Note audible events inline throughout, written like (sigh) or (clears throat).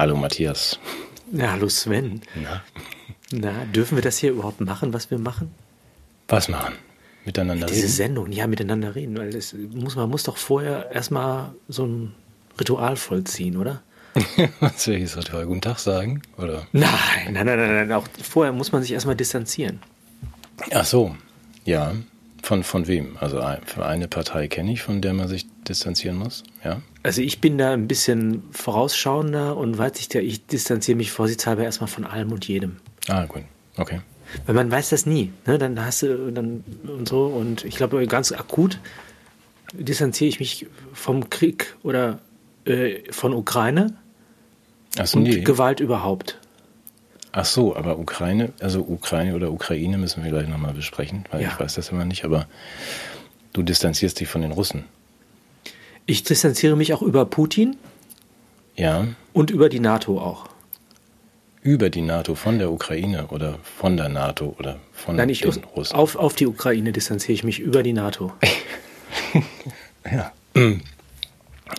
Hallo Matthias. Ja, hallo Sven. Na? Na, dürfen wir das hier überhaupt machen, was wir machen? Was machen? Miteinander Diese reden? Sendung, ja, miteinander reden, weil das muss, man muss doch vorher erstmal so ein Ritual vollziehen, oder? (laughs) Was ich Ritual? Guten Tag sagen? Oder? Nein, nein, nein, nein, nein. Auch vorher muss man sich erstmal distanzieren. Ach so, ja. Von, von wem? Also eine Partei kenne ich, von der man sich distanzieren muss, ja? Also ich bin da ein bisschen vorausschauender und weiß ich, ich distanziere mich vorsichtshalber erstmal von allem und jedem. Ah, gut, okay. Weil man weiß das nie. Ne? Dann hast du dann und so. Und ich glaube, ganz akut distanziere ich mich vom Krieg oder äh, von Ukraine Ach so, und nee. Gewalt überhaupt. Ach so, aber Ukraine, also Ukraine oder Ukraine müssen wir gleich nochmal besprechen, weil Ja. ich weiß das immer nicht, aber du distanzierst dich von den Russen. Ich distanziere mich auch über Putin Ja, und über die NATO auch. über die NATO, von der Ukraine oder von der NATO oder von Nein, ich, den Russen. auf, auf die Ukraine distanziere ich mich über die NATO. (laughs) Ja. (clears throat)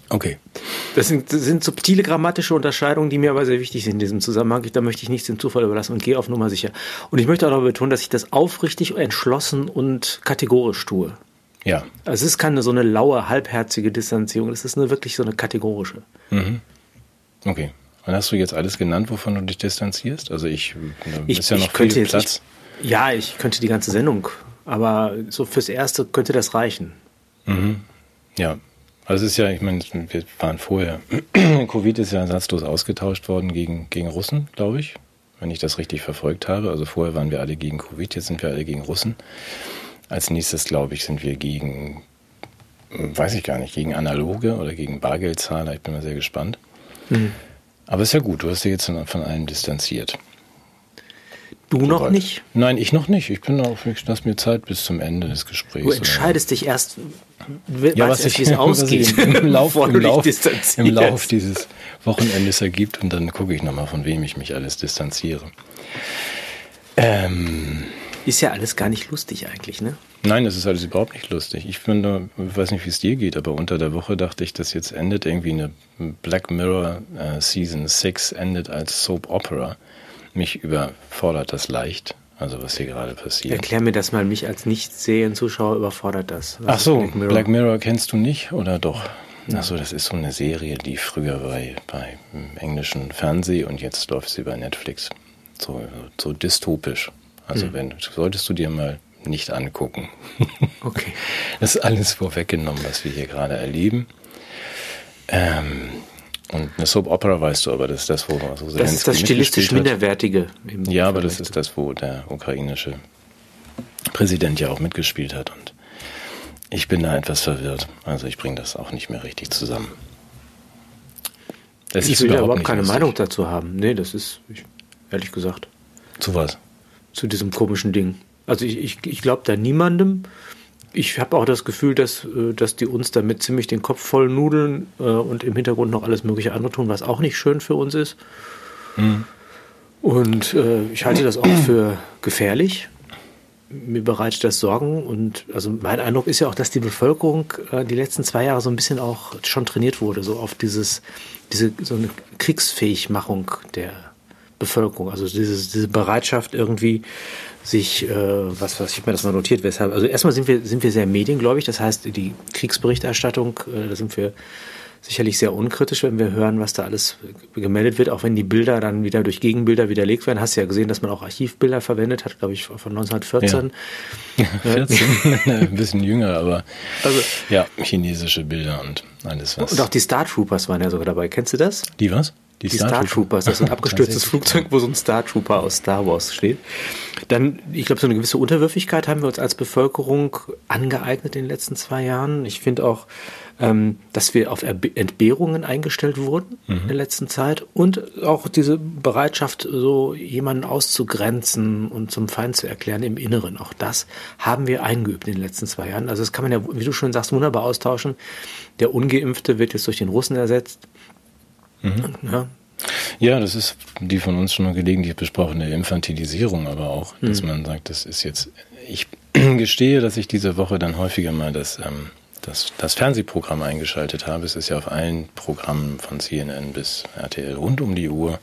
Okay. Das sind, das sind subtile grammatische Unterscheidungen, die mir aber sehr wichtig sind in diesem Zusammenhang. Da möchte ich nichts dem Zufall überlassen und gehe auf Nummer sicher. Und ich möchte auch noch betonen, dass ich das aufrichtig, entschlossen und kategorisch tue. Ja. Also es ist keine so eine laue, halbherzige Distanzierung, es ist eine, wirklich so eine kategorische. Okay. Und hast du jetzt alles genannt, wovon du dich distanzierst? Also ich, Ich, ist ja noch viel jetzt, Platz. Ich, ja, ich könnte die ganze Sendung, aber so fürs Erste könnte das reichen. Ja. Also es ist ja, ich meine, wir waren vorher, (clears throat) Covid ist ja ersatzlos ausgetauscht worden gegen, gegen Russen, glaube ich, wenn ich das richtig verfolgt habe. Also vorher waren wir alle gegen Covid, jetzt sind wir alle gegen Russen. Als nächstes, glaube ich, sind wir gegen, weiß ich gar nicht, gegen Analoge oder gegen Bargeldzahler. Ich bin mal sehr gespannt. Aber ist ja gut, du hast dich jetzt von allem distanziert. Du noch Soweit. nicht? Nein, ich noch nicht. Ich bin auch, ich lass mir Zeit bis zum Ende des Gesprächs. Du entscheidest dich erst, ja, was erst, ich, wie es (laughs) ausgeht, (laughs) im, (laughs) Lauf, im, Lauf, im Lauf dieses Wochenendes ergibt und dann gucke ich nochmal, von wem ich mich alles distanziere. Ähm, Ist ja alles gar nicht lustig eigentlich, ne? nein, das ist alles überhaupt nicht lustig. Ich finde, ich weiß nicht, wie es dir geht, aber unter der Woche dachte ich, dass jetzt endet irgendwie eine Black Mirror äh, Season 6 endet als Soap Opera. Mich überfordert das leicht, also was hier gerade passiert. Erklär mir das mal, mich als Nicht-Serien-Zuschauer überfordert das. Was Ach so, Black Mirror? Black Mirror kennst du nicht oder doch? Ach so, das ist so eine Serie, die früher bei, bei im englischen Fernsehen und jetzt läuft sie bei Netflix. So, so dystopisch. Also Hm. wenn solltest du dir mal nicht angucken. (laughs) Okay. Das ist alles vorweggenommen, was wir hier gerade erleben. Ähm, und eine Soap Opera weißt du, aber das ist das, wo so Das ist das stilistisch Minderwertige. Ja, aber das ist das, wo der ukrainische Präsident ja auch mitgespielt hat. Und ich bin da etwas verwirrt. Also ich bringe das auch nicht mehr richtig zusammen. Es Ich will überhaupt nicht keine lustig. Meinung dazu haben. Nee, das ist, ich, ehrlich gesagt, Zu was? Zu diesem komischen Ding. Also ich, ich, ich glaube da niemandem. Ich habe auch das Gefühl, dass, äh, dass die uns damit ziemlich den Kopf voll nudeln äh, und im Hintergrund noch alles mögliche andere tun, was auch nicht schön für uns ist. Und äh, ich halte das auch für gefährlich. Mir bereitet das Sorgen und also mein Eindruck ist ja auch, dass die Bevölkerung äh, die letzten zwei Jahre so ein bisschen auch schon trainiert wurde, so auf dieses, diese so eine Kriegsfähigmachung der Bevölkerung, also dieses, diese Bereitschaft irgendwie sich, äh, was, was ich habe mir das mal notiert, weshalb, also erstmal sind wir, sind wir sehr mediengläubig, das heißt, die Kriegsberichterstattung, äh, da sind wir sicherlich sehr unkritisch, wenn wir hören, was da alles gemeldet wird, auch wenn die Bilder dann wieder durch Gegenbilder widerlegt werden. Hast du ja gesehen, dass man auch Archivbilder verwendet hat, glaube ich, von 1914. 14? (laughs) Ein bisschen jünger, aber Also- ja, chinesische Bilder und alles was. Und auch die Star Troopers waren ja sogar dabei. Kennst du das? die was? Die Star, Troopers, das ist ein (laughs) abgestürztes Flugzeug, wo so ein Star Trooper aus Star Wars steht. Dann, ich glaube, so eine gewisse Unterwürfigkeit haben wir uns als Bevölkerung angeeignet in den letzten zwei Jahren. Ich finde auch, ähm, dass wir auf Erbe- Entbehrungen eingestellt wurden in der letzten Zeit und auch diese Bereitschaft, so jemanden auszugrenzen und zum Feind zu erklären im Inneren. Auch das haben wir eingeübt in den letzten zwei Jahren. Also das kann man ja, wie du schon sagst, wunderbar austauschen. Der Ungeimpfte wird jetzt durch den Russen ersetzt. Ja, Ja, das ist die von uns schon mal gelegentlich besprochene Infantilisierung, aber auch, dass man sagt, das ist jetzt. Ich (clears throat) gestehe, dass ich diese Woche dann häufiger mal das ähm, das, das Fernsehprogramm eingeschaltet habe. Es ist ja auf allen Programmen von CNN bis RTL rund um die Uhr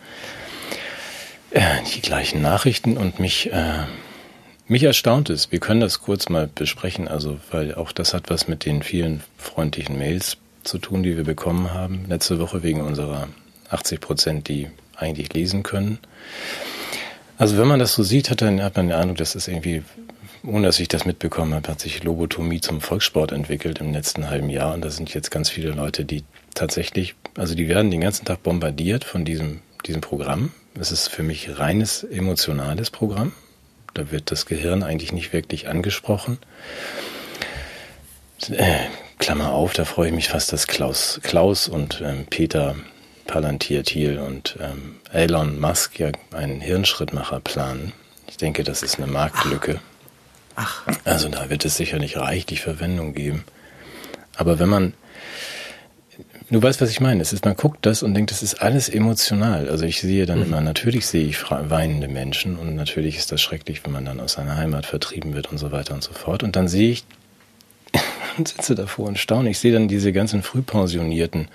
äh, die gleichen Nachrichten und mich, äh, mich erstaunt es. Wir können das kurz mal besprechen, also weil auch das hat was mit den vielen freundlichen Mails zu tun, die wir bekommen haben letzte Woche wegen unserer 80 Prozent, die eigentlich lesen können. Also wenn man das so sieht, hat, dann, hat man den Eindruck, dass es irgendwie ohne dass ich das mitbekommen habe, hat sich Lobotomie zum Volkssport entwickelt im letzten halben Jahr. Und da sind jetzt ganz viele Leute, die tatsächlich, also die werden den ganzen Tag bombardiert von diesem, diesem Programm. Es ist für mich reines emotionales Programm. Da wird das Gehirn eigentlich nicht wirklich angesprochen. Klammer auf, da freue ich mich fast, dass Klaus, Klaus und ähm, Peter Palantir-Thiel und ähm, Elon Musk ja einen Hirnschrittmacher planen. Ich denke, das ist eine Marktlücke. Ach. Also da wird es sicherlich reichlich Verwendung geben. Aber wenn man, du weißt, was ich meine. Es ist, man guckt das und denkt, das ist alles emotional. Also ich sehe dann mhm. immer, natürlich sehe ich weinende Menschen und natürlich ist das schrecklich, wenn man dann aus seiner Heimat vertrieben wird und so weiter und so fort. Und dann sehe ich und sitze davor und staune. Ich sehe dann diese ganzen Frühpensionierten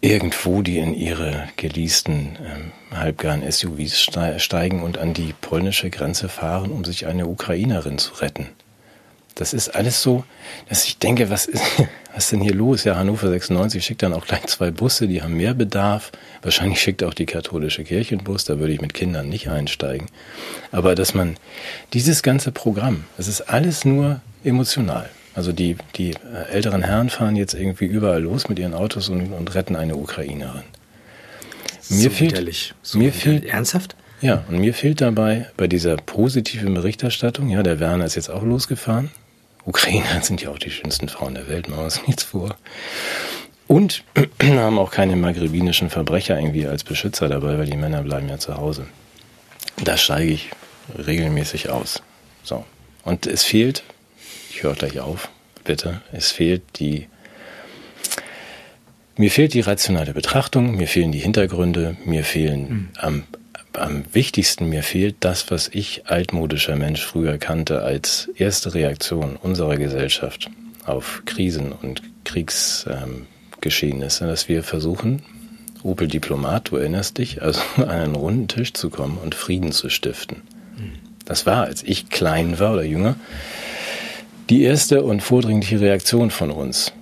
irgendwo, die in ihre geleasten ähm, halbgaren SUVs steigen und an die polnische Grenze fahren, um sich eine Ukrainerin zu retten. Das ist alles so, dass ich denke, was ist, (laughs) was ist denn hier los? Ja, Hannover 96 schickt dann auch gleich zwei Busse, die haben mehr Bedarf. Wahrscheinlich schickt auch die katholische Kirche einen Bus, da würde ich mit Kindern nicht einsteigen. Aber dass man dieses ganze Programm, es ist alles nur emotional. Also die, die äh, älteren Herren fahren jetzt irgendwie überall los mit ihren Autos und, und retten eine Ukrainerin. Mir so fehlt, so mir fehlt, ernsthaft? Ja, und mir fehlt dabei bei dieser positiven Berichterstattung, ja, der Werner ist jetzt auch losgefahren. Ukrainer sind ja auch die schönsten Frauen der Welt, machen wir uns nichts vor. Und (clears throat) haben auch keine magrebinischen Verbrecher irgendwie als Beschützer dabei, weil die Männer bleiben ja zu Hause. Da steige ich regelmäßig aus. So. Und es fehlt ich höre gleich auf, bitte. Es fehlt die, mir fehlt die rationale Betrachtung, mir fehlen die Hintergründe, mir fehlen mhm. am, am wichtigsten, mir fehlt das, was ich altmodischer Mensch früher kannte als erste Reaktion unserer Gesellschaft auf Krisen und Kriegsgeschehnisse, ähm, dass wir versuchen, Opel Diplomat, du erinnerst dich, also (laughs) an einen runden Tisch zu kommen und Frieden zu stiften. Mhm. Das war, als ich klein war oder jünger, die erste und vordringliche Reaktion von uns.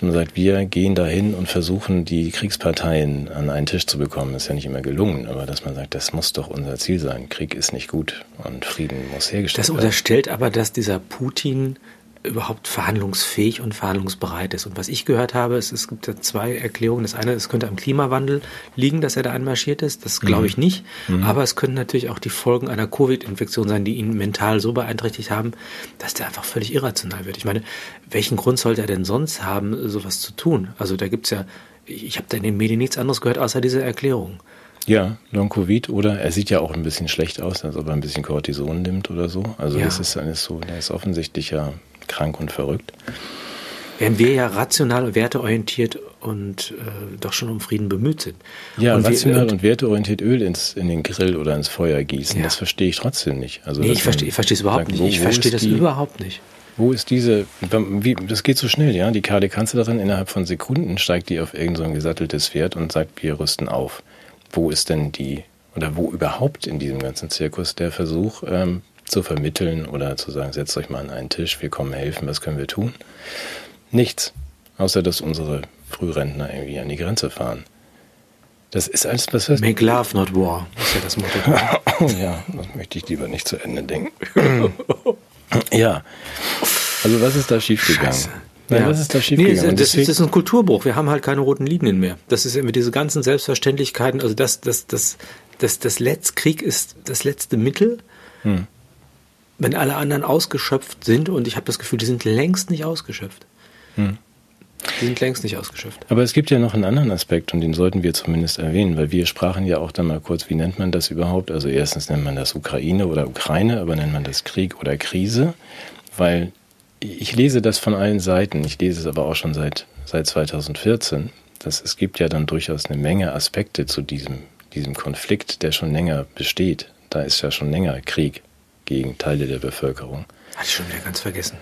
Man sagt, wir gehen dahin und versuchen, die Kriegsparteien an einen Tisch zu bekommen. Ist ja nicht immer gelungen, aber dass man sagt, das muss doch unser Ziel sein. Krieg ist nicht gut und Frieden muss hergestellt werden. Das unterstellt aber, dass dieser Putin überhaupt verhandlungsfähig und verhandlungsbereit ist. Und was ich gehört habe, ist, es gibt da zwei Erklärungen. Das eine, es könnte am Klimawandel liegen, dass er da einmarschiert ist. Das glaube ich mhm. nicht. Mhm. Aber es können natürlich auch die Folgen einer Covid-Infektion sein, die ihn mental so beeinträchtigt haben, dass der einfach völlig irrational wird. Ich meine, welchen Grund sollte er denn sonst haben, sowas zu tun? Also da gibt es ja, ich habe da in den Medien nichts anderes gehört, außer diese Erklärung. Ja, Long-Covid oder er sieht ja auch ein bisschen schlecht aus, als ob er ein bisschen Cortison nimmt oder so. Also ja. das ist alles so, der ist offensichtlich ja krank und verrückt. Während wir ja rational und werteorientiert und äh, doch schon um Frieden bemüht sind. Ja, und rational wir, und, werteorientiert Öl ins, in den Grill oder ins Feuer gießen, ja. das verstehe ich trotzdem nicht. Also, nee, ich verstehe ich es überhaupt sagt, nicht. Wo, ich verstehe das die, überhaupt nicht. Wo ist diese, wie, das geht so schnell, ja? Die KD-Kanzlerin innerhalb von Sekunden steigt die auf irgendein so gesatteltes Pferd und sagt, wir rüsten auf. Wo ist denn die, oder wo überhaupt in diesem ganzen Zirkus der Versuch, ähm, zu vermitteln oder zu sagen, setzt euch mal an einen Tisch, wir kommen helfen, was können wir tun? Nichts. Außer, dass unsere Frührentner irgendwie an die Grenze fahren. Das ist alles, was heißt. Make love, not war, ist ja das Motto. (laughs) ja, das möchte ich lieber nicht zu Ende denken. (clears throat) ja. Also, was ist da schiefgegangen? Scheiße. Nein, ja. was ist da schiefgegangen? Nee, das, das, ist ein Kulturbruch. Wir haben halt keine roten Linien mehr. Das ist immer diese ganzen Selbstverständlichkeiten. Also, das, das, das, das, das Letz Krieg ist das letzte Mittel. Hm wenn alle anderen ausgeschöpft sind und ich habe das Gefühl, die sind längst nicht ausgeschöpft. Hm. Die sind längst nicht ausgeschöpft. Aber es gibt ja noch einen anderen Aspekt und den sollten wir zumindest erwähnen, weil wir sprachen ja auch dann mal kurz, wie nennt man das überhaupt? Also erstens nennt man das Ukraine oder Ukraine, aber nennt man das Krieg oder Krise, weil ich lese das von allen Seiten, ich lese es aber auch schon seit, seit 2014, dass es gibt ja dann durchaus eine Menge Aspekte zu diesem, diesem Konflikt, der schon länger besteht. Da ist ja schon länger Krieg gegen Teile der Bevölkerung. Hatte ich schon wieder ganz vergessen.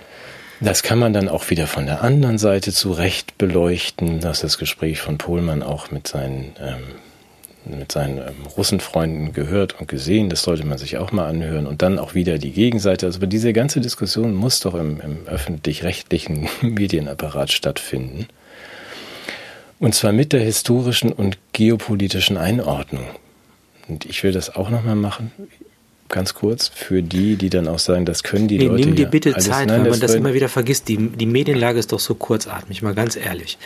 Das kann man dann auch wieder von der anderen Seite zurecht beleuchten, dass das Gespräch von Pohlmann auch mit seinen, ähm, mit seinen ähm, Russenfreunden gehört und gesehen. Das sollte man sich auch mal anhören. Und dann auch wieder die Gegenseite. Also diese ganze Diskussion muss doch im, im öffentlich-rechtlichen (laughs) Medienapparat stattfinden. Und zwar mit der historischen und geopolitischen Einordnung. Und ich will das auch nochmal machen, ganz kurz, für die, die dann auch sagen, das können die nee, Leute. Nimm dir bitte alles, Zeit, nein, weil man das immer wieder vergisst. Die, die Medienlage ist doch so kurzatmig, mal ganz ehrlich.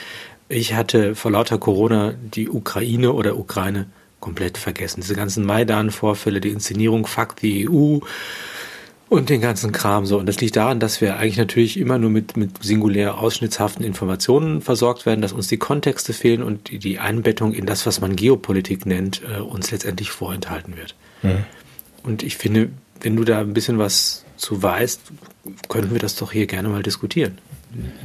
Ich hatte vor lauter Corona die Ukraine oder Ukraine komplett vergessen. Diese ganzen Maidan-Vorfälle, die Inszenierung Fuck die EU, und den ganzen Kram so. Und das liegt daran, dass wir eigentlich natürlich immer nur mit, mit singulär ausschnittshaften Informationen versorgt werden, dass uns die Kontexte fehlen und die, Einbettung in das, was man Geopolitik nennt, äh, uns letztendlich vorenthalten wird. Mhm. Und ich finde, wenn du da ein bisschen was zu weißt, könnten wir das doch hier gerne mal diskutieren.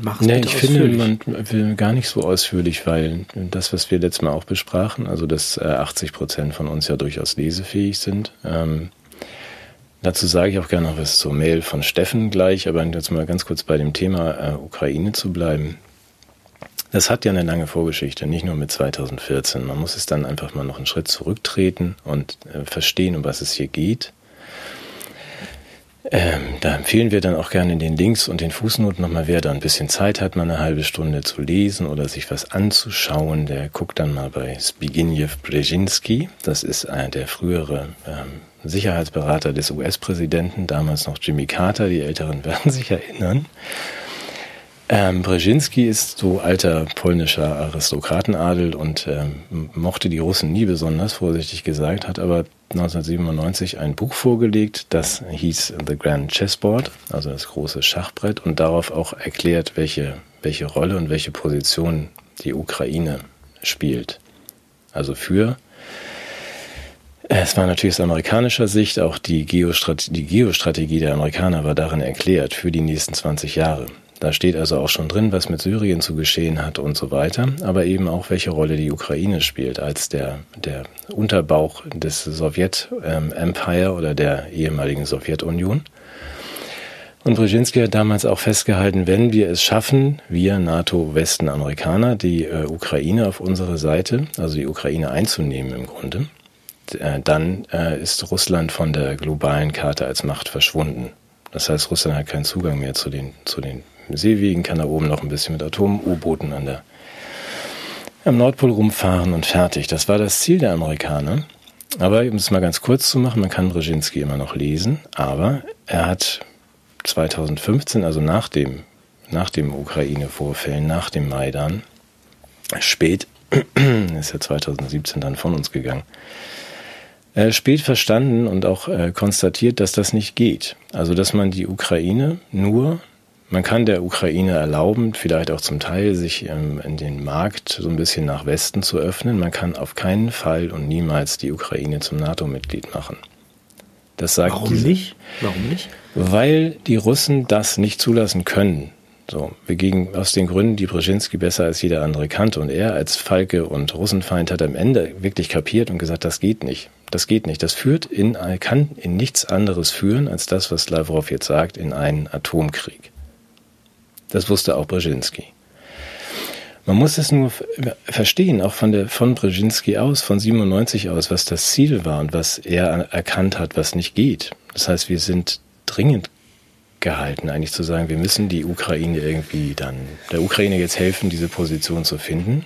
Mach es nee, ich finde, man will gar nicht so ausführlich, weil das, was wir letztes Mal auch besprachen, also dass 80 Prozent von uns ja durchaus lesefähig sind, ähm, Dazu sage ich auch gerne noch was zur Mail von Steffen gleich, aber jetzt mal ganz kurz bei dem Thema äh, Ukraine zu bleiben. Das hat ja eine lange Vorgeschichte, nicht nur mit 2014. Man muss es dann einfach mal noch einen Schritt zurücktreten und äh, verstehen, um was es hier geht. Ähm, da empfehlen wir dann auch gerne in den Links und den Fußnoten nochmal, wer da ein bisschen Zeit hat, mal eine halbe Stunde zu lesen oder sich was anzuschauen, der guckt dann mal bei Zbigniew Brzezinski. Das ist äh, der frühere ähm, Sicherheitsberater des US-Präsidenten, damals noch Jimmy Carter, die Älteren (laughs) werden sich erinnern. Ähm, Brzezinski ist so alter polnischer Aristokratenadel und ähm, mochte die Russen nie besonders, vorsichtig gesagt, hat aber 1997 ein Buch vorgelegt, das hieß The Grand Chessboard, also das große Schachbrett, und darauf auch erklärt, welche, welche Rolle und welche Position die Ukraine spielt. Also für es war natürlich aus amerikanischer Sicht, auch die, Geostrat die Geostrategie der Amerikaner war darin erklärt für die nächsten 20 Jahre. Da steht also auch schon drin, was mit Syrien zu geschehen hat und so weiter, aber eben auch, welche Rolle die Ukraine spielt als der, der Unterbauch des Sowjet-Empire ähm, oder der ehemaligen Sowjetunion. Und Brzezinski hat damals auch festgehalten, wenn wir es schaffen, wir NATO-Westen-Amerikaner, die äh, Ukraine auf unsere Seite, also die Ukraine einzunehmen im Grunde, äh, dann äh, ist Russland von der globalen Karte als Macht verschwunden. Das heißt, Russland hat keinen Zugang mehr zu den, zu den Seewegen, kann da oben noch ein bisschen mit Atom-U-Booten an der, am Nordpol rumfahren und fertig. Das war das Ziel der Amerikaner. Aber um es mal ganz kurz zu machen, man kann Brzezinski immer noch lesen, aber er hat 2015, also nach dem, nach dem Ukraine-Vorfällen, nach dem Maidan, spät, (clears throat) ist ja 2017 dann von uns gegangen, äh, spät verstanden und auch äh, konstatiert, dass das nicht geht. Also dass man die Ukraine nur, man kann der Ukraine erlauben, vielleicht auch zum Teil sich ähm, in den Markt so ein bisschen nach Westen zu öffnen. Man kann auf keinen Fall und niemals die Ukraine zum NATO-Mitglied machen. Das sagt Warum diese, nicht? Warum nicht? Weil die Russen das nicht zulassen können. So, wir gingen aus den Gründen, die Brzezinski besser als jeder andere kannte. Und er als Falke und Russenfeind hat am Ende wirklich kapiert und gesagt, das geht nicht. Das geht nicht. Das führt in, kann in nichts anderes führen, als das, was Lavrov jetzt sagt, in einen Atomkrieg. Das wusste auch Brzezinski. Man muss es nur verstehen, auch von, der, von Brzezinski aus, von 97 aus, was das Ziel war und was er erkannt hat, was nicht geht. Das heißt, wir sind dringend gehalten, eigentlich zu sagen, wir müssen die Ukraine irgendwie dann, der Ukraine jetzt helfen, diese Position zu finden,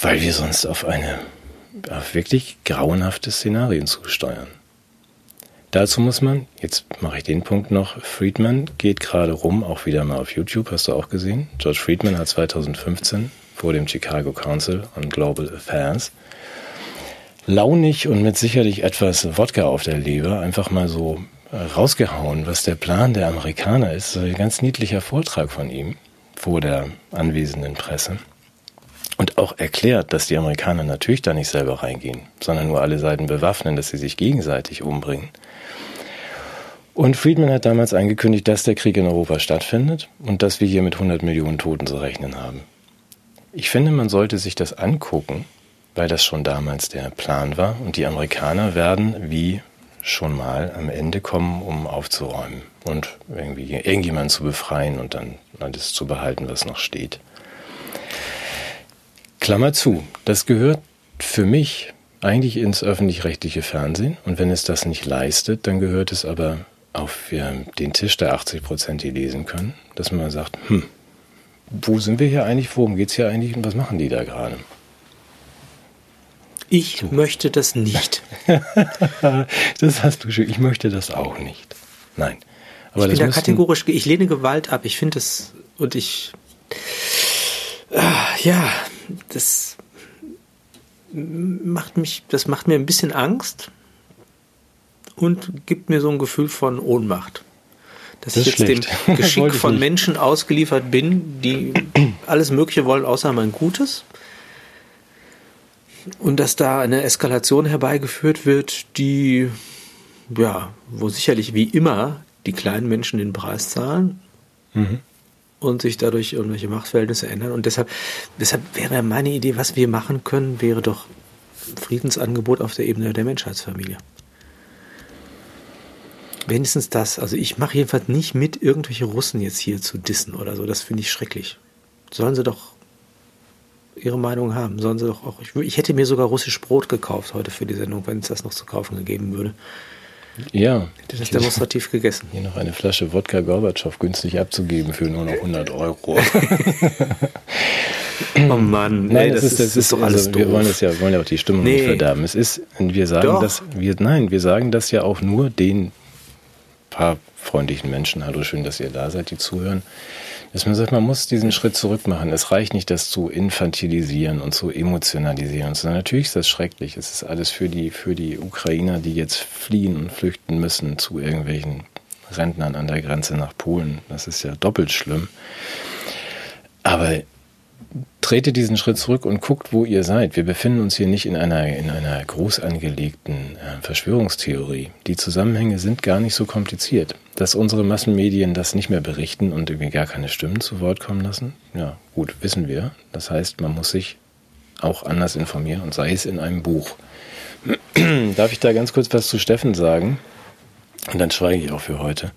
weil wir sonst auf eine auf wirklich grauenhafte Szenarien zusteuern. Dazu muss man, jetzt mache ich den Punkt noch, Friedman geht gerade rum, auch wieder mal auf YouTube, hast du auch gesehen. George Friedman hat 2015 vor dem Chicago Council on Global Affairs launig und mit sicherlich etwas Wodka auf der Leber einfach mal so rausgehauen, was der Plan der Amerikaner ist. ein ganz niedlicher Vortrag von ihm vor der anwesenden Presse. Und auch erklärt, dass die Amerikaner natürlich da nicht selber reingehen, sondern nur alle Seiten bewaffnen, dass sie sich gegenseitig umbringen. Und Friedman hat damals angekündigt, dass der Krieg in Europa stattfindet und dass wir hier mit 100 Millionen Toten zu rechnen haben. Ich finde, man sollte sich das angucken, weil das schon damals der Plan war. Und die Amerikaner werden, wie schon mal am Ende kommen, um aufzuräumen und irgendwie irgendjemanden zu befreien und dann alles zu behalten, was noch steht. Klammer zu, das gehört für mich eigentlich ins öffentlich-rechtliche Fernsehen und wenn es das nicht leistet, dann gehört es aber auf den Tisch der 80 Prozent, die lesen können, dass man sagt, hm, wo sind wir hier eigentlich, worum geht es hier eigentlich und was machen die da gerade? Ich so. möchte das nicht. (laughs) das hast du schon. Ich möchte das auch nicht. Nein. Aber ich bin da kategorisch, ich lehne Gewalt ab. Ich finde das, und ich, äh, ja, das macht mich, das macht mir ein bisschen Angst und gibt mir so ein Gefühl von Ohnmacht. Dass das ich jetzt schlecht. (laughs) dem Geschick von. Menschen ausgeliefert bin, die (clears throat) alles Mögliche wollen, außer mein Gutes. Und dass da eine Eskalation herbeigeführt wird, die, ja, wo sicherlich wie immer die kleinen Menschen den Preis zahlen. Mhm und sich dadurch irgendwelche Machtverhältnisse ändern. Und deshalb, deshalb wäre meine Idee, was wir machen können, wäre doch Friedensangebot auf der Ebene der Menschheitsfamilie. Wenigstens das. Also ich mache jedenfalls nicht mit, irgendwelche Russen jetzt hier zu dissen oder so. Das finde ich schrecklich. Sollen sie doch ihre Meinung haben. Sollen sie doch auch. Ich, ich hätte mir sogar russisch Brot gekauft heute für die Sendung, wenn es das noch zu kaufen gegeben würde. Ja. Hätte das demonstrativ gegessen. Hier noch eine Flasche Wodka Gorbatschow günstig abzugeben für nur noch 100 Euro. (laughs) oh Mann, nein, das, das, ist, das ist, doch alles also, Wir wollen das ja, wollen ja auch die Stimmung nee. nicht verderben. Es ist, wir sagen doch. das, wir, nein, wir sagen das ja auch nur den paar freundlichen Menschen. Hallo, schön, dass ihr da seid, die zuhören dass man sagt, man muss diesen Schritt zurück machen. Es reicht nicht, das zu infantilisieren und zu emotionalisieren, sondern natürlich ist das schrecklich. Es ist alles für die, für die Ukrainer, die jetzt fliehen und flüchten müssen zu irgendwelchen Rentnern an der Grenze nach Polen. Das ist ja doppelt schlimm. Aber tretet diesen Schritt zurück und guckt, wo ihr seid. Wir befinden uns hier nicht in einer, in einer groß angelegten äh, Verschwörungstheorie. Die Zusammenhänge sind gar nicht so kompliziert. Dass unsere Massenmedien das nicht mehr berichten und irgendwie gar keine Stimmen zu Wort kommen lassen, ja, gut, wissen wir. Das heißt, man muss sich auch anders informieren und sei es in einem Buch. (clears throat) Darf ich da ganz kurz was zu Steffen sagen? Und dann schweige ich auch für heute.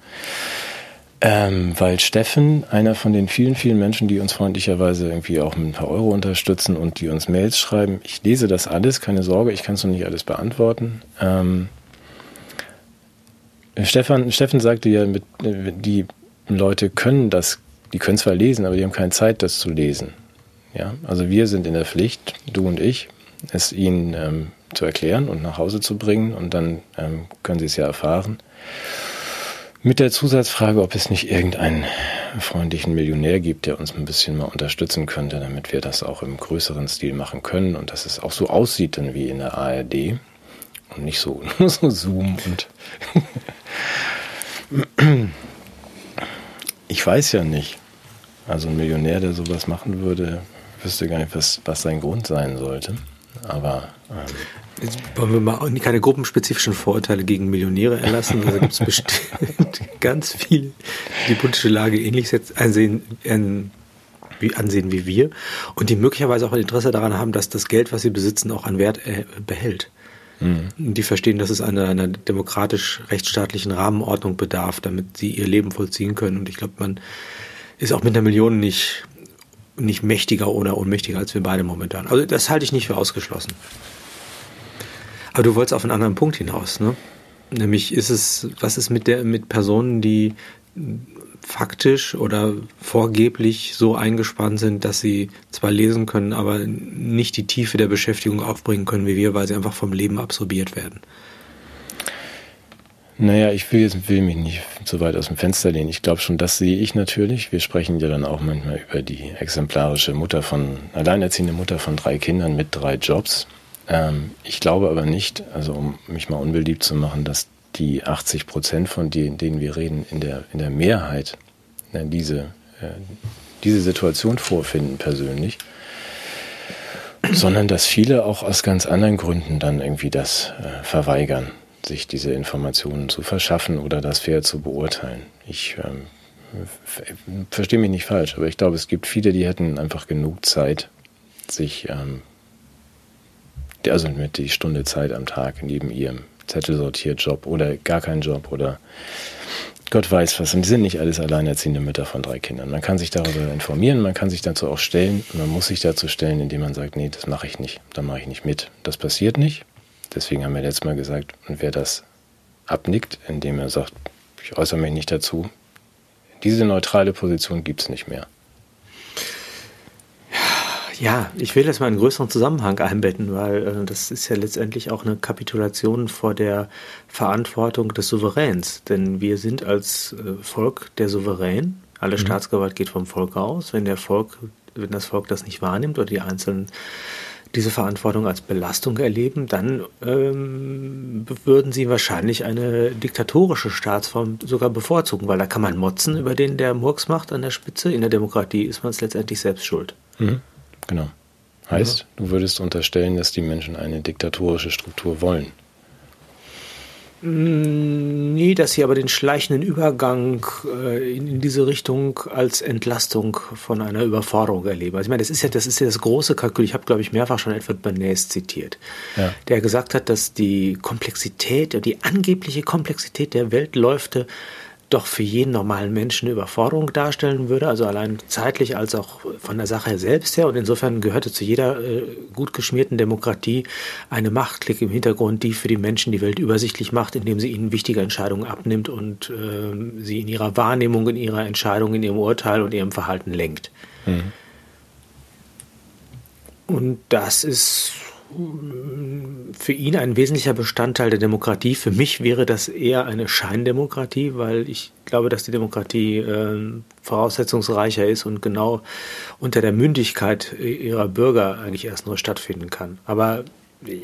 Ähm, weil Steffen, einer von den vielen, vielen Menschen, die uns freundlicherweise irgendwie auch mit ein paar Euro unterstützen und die uns Mails schreiben, ich lese das alles, keine Sorge, ich kann es noch nicht alles beantworten. Ähm, Stefan, Steffen sagte ja, mit, die Leute können das, die können zwar lesen, aber die haben keine Zeit, das zu lesen. Ja, also wir sind in der Pflicht, du und ich, es ihnen ähm, zu erklären und nach Hause zu bringen und dann ähm, können sie es ja erfahren. Mit der Zusatzfrage, ob es nicht irgendeinen freundlichen Millionär gibt, der uns ein bisschen mal unterstützen könnte, damit wir das auch im größeren Stil machen können und dass es auch so aussieht dann wie in der ARD und nicht so (laughs) nur so Zoom und (clears throat) ich weiß ja nicht. Also ein Millionär, der sowas machen würde, wüsste gar nicht, was, was sein Grund sein sollte. Aber ähm, wollen wir mal keine gruppenspezifischen Vorurteile gegen Millionäre erlassen. Da gibt es (laughs) bestimmt (laughs) ganz viele, die die politische Lage ähnlich ansehen, wie, ansehen wie wir und die möglicherweise auch ein Interesse daran haben, dass das Geld, was sie besitzen, auch an Wert äh, behält. Mhm. Die verstehen, dass es einer, einer demokratisch-rechtsstaatlichen Rahmenordnung bedarf, damit sie ihr Leben vollziehen können. Und ich glaube, man ist auch mit einer Million nicht, nicht mächtiger oder ohnmächtiger als wir beide momentan. Also das halte ich nicht für ausgeschlossen. Aber du wolltest auf einen anderen Punkt hinaus, ne? Nämlich ist es, was ist mit der, mit Personen, die faktisch oder vorgeblich so eingespannt sind, dass sie zwar lesen können, aber nicht die Tiefe der Beschäftigung aufbringen können wie wir, weil sie einfach vom Leben absorbiert werden. Naja, ich will, jetzt, will mich nicht so weit aus dem Fenster lehnen. Ich glaube schon, das sehe ich natürlich. Wir sprechen ja dann auch manchmal über die exemplarische Mutter von, alleinerziehende Mutter von drei Kindern mit drei Jobs. Ähm, ich glaube aber nicht, also um mich mal unbeliebt zu machen, dass die 80 Prozent, von denen, denen wir reden, in der, in der Mehrheit äh, diese, äh, diese Situation vorfinden persönlich, sondern dass viele auch aus ganz anderen Gründen dann irgendwie das äh, verweigern, sich diese Informationen zu verschaffen oder das fair zu beurteilen. Ich ähm, verstehe mich nicht falsch, aber ich glaube, es gibt viele, die hätten einfach genug Zeit, sich ähm, also mit die Stunde Zeit am Tag neben ihrem Zettel sortiert Job oder gar kein Job oder Gott weiß was. Und die sind nicht alles alleinerziehende Mütter von drei Kindern. Man kann sich darüber informieren, man kann sich dazu auch stellen man muss sich dazu stellen, indem man sagt, nee, das mache ich nicht, da mache ich nicht mit. Das passiert nicht. Deswegen haben wir letztes Mal gesagt, und wer das abnickt, indem er sagt, ich äußere mich nicht dazu, diese neutrale Position gibt es nicht mehr. Ja, ich will das mal in einen größeren Zusammenhang einbetten, weil äh, das ist ja letztendlich auch eine Kapitulation vor der Verantwortung des Souveräns. Denn wir sind als äh, Volk der Souverän. Alle mhm. Staatsgewalt geht vom Volk aus. Wenn der Volk, wenn das Volk das nicht wahrnimmt oder die einzelnen diese Verantwortung als Belastung erleben, dann ähm, würden sie wahrscheinlich eine diktatorische Staatsform sogar bevorzugen, weil da kann man motzen über den, der Murks macht an der Spitze. In der Demokratie ist man es letztendlich selbst schuld. Mhm. Genau. Heißt, ja. du würdest unterstellen, dass die Menschen eine diktatorische Struktur wollen. Mm, nee, dass sie aber den schleichenden Übergang äh, in, in, diese Richtung als Entlastung von einer Überforderung erleben. Also ich meine, das ist ja das ist ja das große Kalkül. Ich habe, glaube ich, mehrfach schon Edward Bernays zitiert, ja. der gesagt hat, dass die Komplexität, die angebliche Komplexität der Weltläufe doch für jeden normalen Menschen eine Überforderung darstellen würde, also allein zeitlich als auch von der Sache selbst her. Und insofern gehörte zu jeder äh, gut geschmierten Demokratie eine Machtklick im Hintergrund, die für die Menschen die Welt übersichtlich macht, indem sie ihnen wichtige Entscheidungen abnimmt und äh, sie in ihrer Wahrnehmung, in ihrer Entscheidung, in ihrem Urteil und ihrem Verhalten lenkt. Mhm. Und das ist für ihn ein wesentlicher Bestandteil der Demokratie. Für mich wäre das eher eine Scheindemokratie, weil ich glaube, dass die Demokratie äh, voraussetzungsreicher ist und genau unter der Mündigkeit ihrer Bürger eigentlich erst nur stattfinden kann. Aber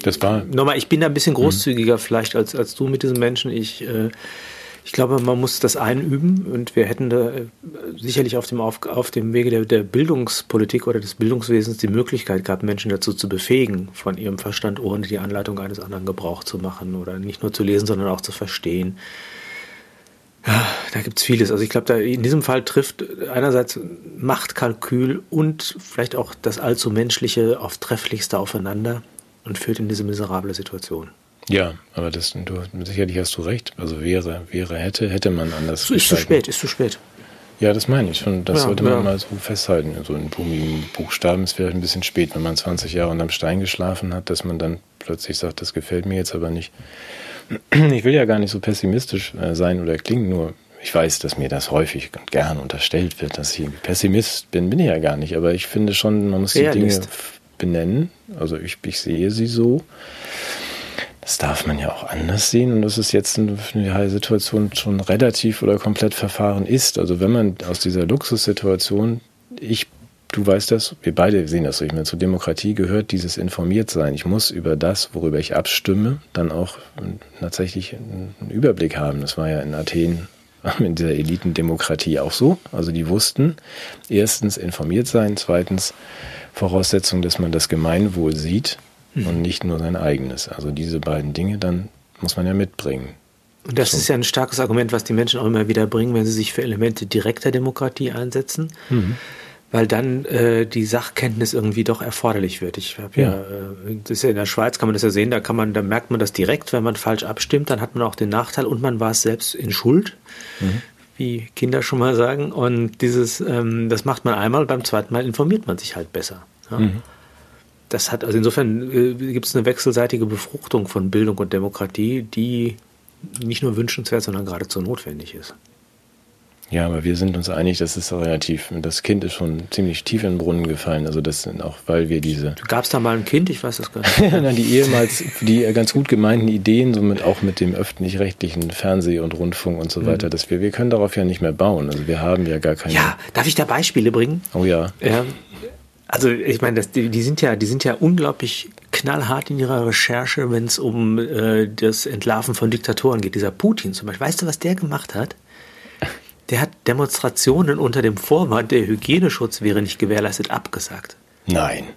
das war nochmal, ich bin da ein bisschen großzügiger mhm. vielleicht als, als du mit diesen Menschen. Ich äh, ich glaube, man muss das einüben und wir hätten da äh, sicherlich auf dem, auf, auf dem Wege der, der Bildungspolitik oder des Bildungswesens die Möglichkeit gehabt, Menschen dazu zu befähigen, von ihrem Verstand ohne die Anleitung eines anderen Gebrauch zu machen oder nicht nur zu lesen, sondern auch zu verstehen. Ja, da gibt es vieles. Also ich glaube, in diesem Fall trifft einerseits Machtkalkül und vielleicht auch das allzu menschliche auf trefflichste aufeinander und führt in diese miserable Situation. Ja, aber das, du, sicherlich hast du recht. Also wäre, wäre, hätte, hätte man anders. Ist gestalten. zu spät, ist zu spät. Ja, das meine ich. Und das ja, sollte man ja. mal so festhalten. So in blumigen Buchstaben ist vielleicht ein bisschen spät, wenn man 20 Jahre unterm Stein geschlafen hat, dass man dann plötzlich sagt, das gefällt mir jetzt aber nicht. (clears throat) Ich will ja gar nicht so pessimistisch äh, sein oder klingen, nur ich weiß, dass mir das häufig und gern unterstellt wird, dass ich Pessimist bin, bin ich ja gar nicht. Aber ich finde schon, man muss die Dinge benennen. Also ich, ich sehe sie so. Das darf man ja auch anders sehen und das ist jetzt eine Situation schon relativ oder komplett verfahren ist. Also wenn man aus dieser Luxussituation, ich, du weißt das, wir beide sehen das so, ich meine, zur Demokratie gehört dieses Informiertsein. Ich muss über das, worüber ich abstimme, dann auch tatsächlich einen Überblick haben. Das war ja in Athen (laughs) in dieser Elitendemokratie auch so. Also die wussten, erstens informiert sein, zweitens Voraussetzung, dass man das Gemeinwohl sieht mhm. und nicht nur sein eigenes. Also diese beiden Dinge dann muss man ja mitbringen. Und das so. ist ja ein starkes Argument, was die Menschen auch immer wieder bringen, wenn sie sich für Elemente direkter Demokratie einsetzen. Mhm. Weil dann äh, die Sachkenntnis irgendwie doch erforderlich wird. Ich habe ja, ja äh, das ist ja in der Schweiz kann man das ja sehen, da kann man, da merkt man das direkt, wenn man falsch abstimmt, dann hat man auch den Nachteil und man war es selbst in Schuld. Mhm wie Kinder schon mal sagen. Und dieses, ähm, das macht man einmal, beim zweiten Mal informiert man sich halt besser. Ja? Mhm das hat, also insofern äh, gibt es eine wechselseitige Befruchtung von Bildung und Demokratie, die nicht nur wünschenswert, sondern geradezu notwendig ist. Ja, aber wir sind uns einig, das ist relativ. Das Kind ist schon ziemlich tief in den Brunnen gefallen. Also das sind auch, weil wir diese. Gab es da mal ein Kind? Ich weiß das gar (laughs) nicht. Die ehemals, die ganz gut gemeinten Ideen, somit auch mit dem öffentlich-rechtlichen Fernseh und Rundfunk und so mhm. weiter, dass wir, wir können darauf ja nicht mehr bauen. Also wir haben ja gar keine. Ja, darf ich da Beispiele bringen? Oh ja. Ja, also ich meine, das, die, die, sind ja, die sind ja unglaublich knallhart in ihrer Recherche, wenn es um äh, das Entlarven von Diktatoren geht. Dieser Putin zum Beispiel. Weißt du, was der gemacht hat? Der hat Demonstrationen unter dem Vorwand, der Hygieneschutz wäre nicht gewährleistet, abgesagt. Nein.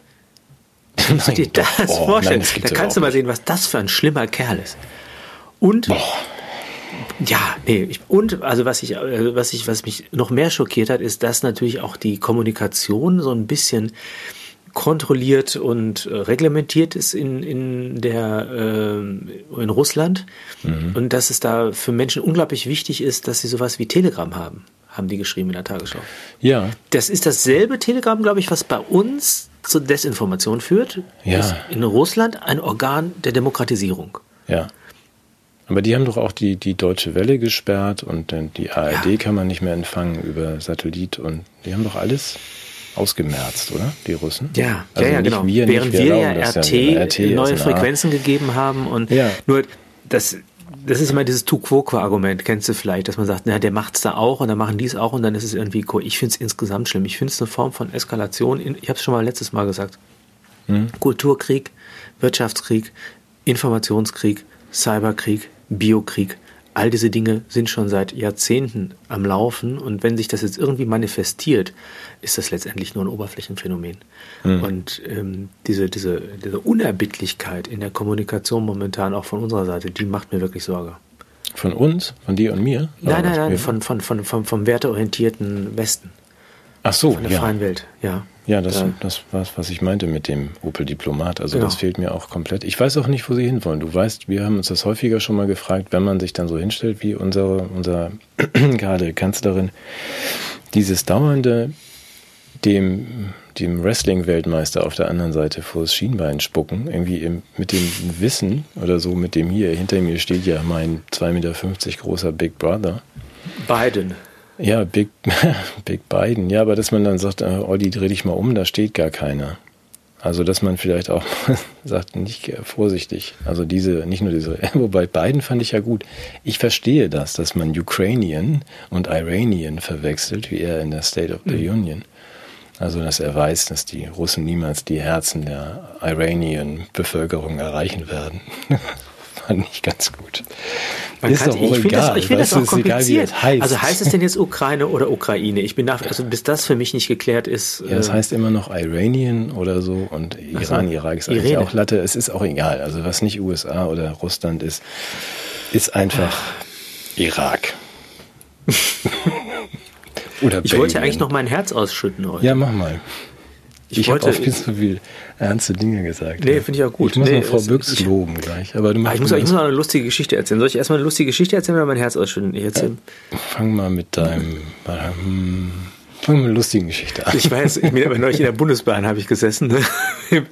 Kannst du dir das oh, vorstellen? Nein, das da kannst du mal sehen, was das für ein schlimmer Kerl ist. Und Boah. Ja, nee, ich, und also was ich, äh, was ich, was mich noch mehr schockiert hat, ist, dass natürlich auch die Kommunikation so ein bisschen kontrolliert und äh, reglementiert ist in, in, der, äh, in Russland mhm. und dass es da für Menschen unglaublich wichtig ist, dass sie sowas wie Telegram haben, haben die geschrieben in der Tagesschau. Ja. Das ist dasselbe Telegram, glaube ich, was bei uns zur Desinformation führt. Ja. Ist in Russland ein Organ der Demokratisierung. Ja. Aber die haben doch auch die, die Deutsche Welle gesperrt und die ARD ja. kann man nicht mehr empfangen über Satellit und die haben doch alles ausgemerzt, oder? Die Russen? Ja, also ja, ja genau. Wir, Während wir, wir ja RT, ja RT neue Frequenzen gegeben haben und ja. nur das, das ist immer dieses Tu Quo-Argument, kennst du vielleicht, dass man sagt, na, der macht's da auch und dann machen die es auch und dann ist es irgendwie cool. Ich finde es insgesamt schlimm. Ich finde es eine Form von Eskalation. Ich habe es schon mal letztes Mal gesagt. Hm. Kulturkrieg, Wirtschaftskrieg, Informationskrieg, Cyberkrieg, Biokrieg all diese Dinge sind schon seit Jahrzehnten am Laufen und wenn sich das jetzt irgendwie manifestiert, ist das letztendlich nur ein Oberflächenphänomen. Mhm. Und ähm, diese, diese, diese Unerbittlichkeit in der Kommunikation momentan auch von unserer Seite, die macht mir wirklich Sorge. Von uns? Von dir und mir? Nein, nein, nein, von, von, von, vom, vom werteorientierten Westen. Ach so, Von der ja. freien Welt, ja. Ja, das, ja. das war was ich meinte mit dem Opel Diplomat. Also genau. das fehlt mir auch komplett. Ich weiß auch nicht, wo sie hinwollen. Du weißt, wir haben uns das häufiger schon mal gefragt, wenn man sich dann so hinstellt wie unsere, unser (clears throat) gerade Kanzlerin, dieses dauernde dem, dem Wrestling-Weltmeister auf der anderen Seite vor das Schienbein spucken, irgendwie im, mit dem Wissen oder so, mit dem hier hinter mir steht ja mein 2,50 Meter großer Big Brother. Biden. Ja, Big, (laughs) Big Biden. Ja, aber dass man dann sagt, äh, Olli, dreh dich mal um, da steht gar keiner. Also, dass man vielleicht auch (laughs) sagt, nicht vorsichtig. Also diese, nicht nur diese, (laughs) wobei Biden fand ich ja gut. Ich verstehe das, dass man Ukrainian und Iranian verwechselt, wie er in der State of the mhm. Union. Also, dass er weiß, dass die Russen niemals die Herzen der Iranian-Bevölkerung erreichen werden. Fand ich ganz gut. Man ist doch ich finde das, ich find das auch kompliziert. Egal, heißt. Also heißt es denn jetzt Ukraine oder Ukraine? Ich bin nach, also bis das für mich nicht geklärt ist. Ja, es äh, heißt immer noch Iranian oder so und Iran, so, Irak ist eigentlich Irene. auch Latte. Es ist auch egal. Also was nicht USA oder Russland ist, ist einfach Irak. (laughs) oder ich Belgien. wollte eigentlich noch mein Herz ausschütten heute. Ja, mach mal. Ich, ich habe auch viel zu viel ernste Dinge gesagt. Nee, finde ich auch gut. Ich muss nee, noch Frau Büchs loben gleich. Aber du ah, ich, muss, ich muss noch eine lustige Geschichte erzählen. Soll ich erstmal eine lustige Geschichte erzählen oder mein Herz ausschütten? Ich erzähl. Äh, fang mal mit deinem... Hm, Fangen wir mit einer lustigen Geschichte an. Ich weiß, ich bin aber neulich in der Bundesbahn habe ich gesessen, ne? (laughs)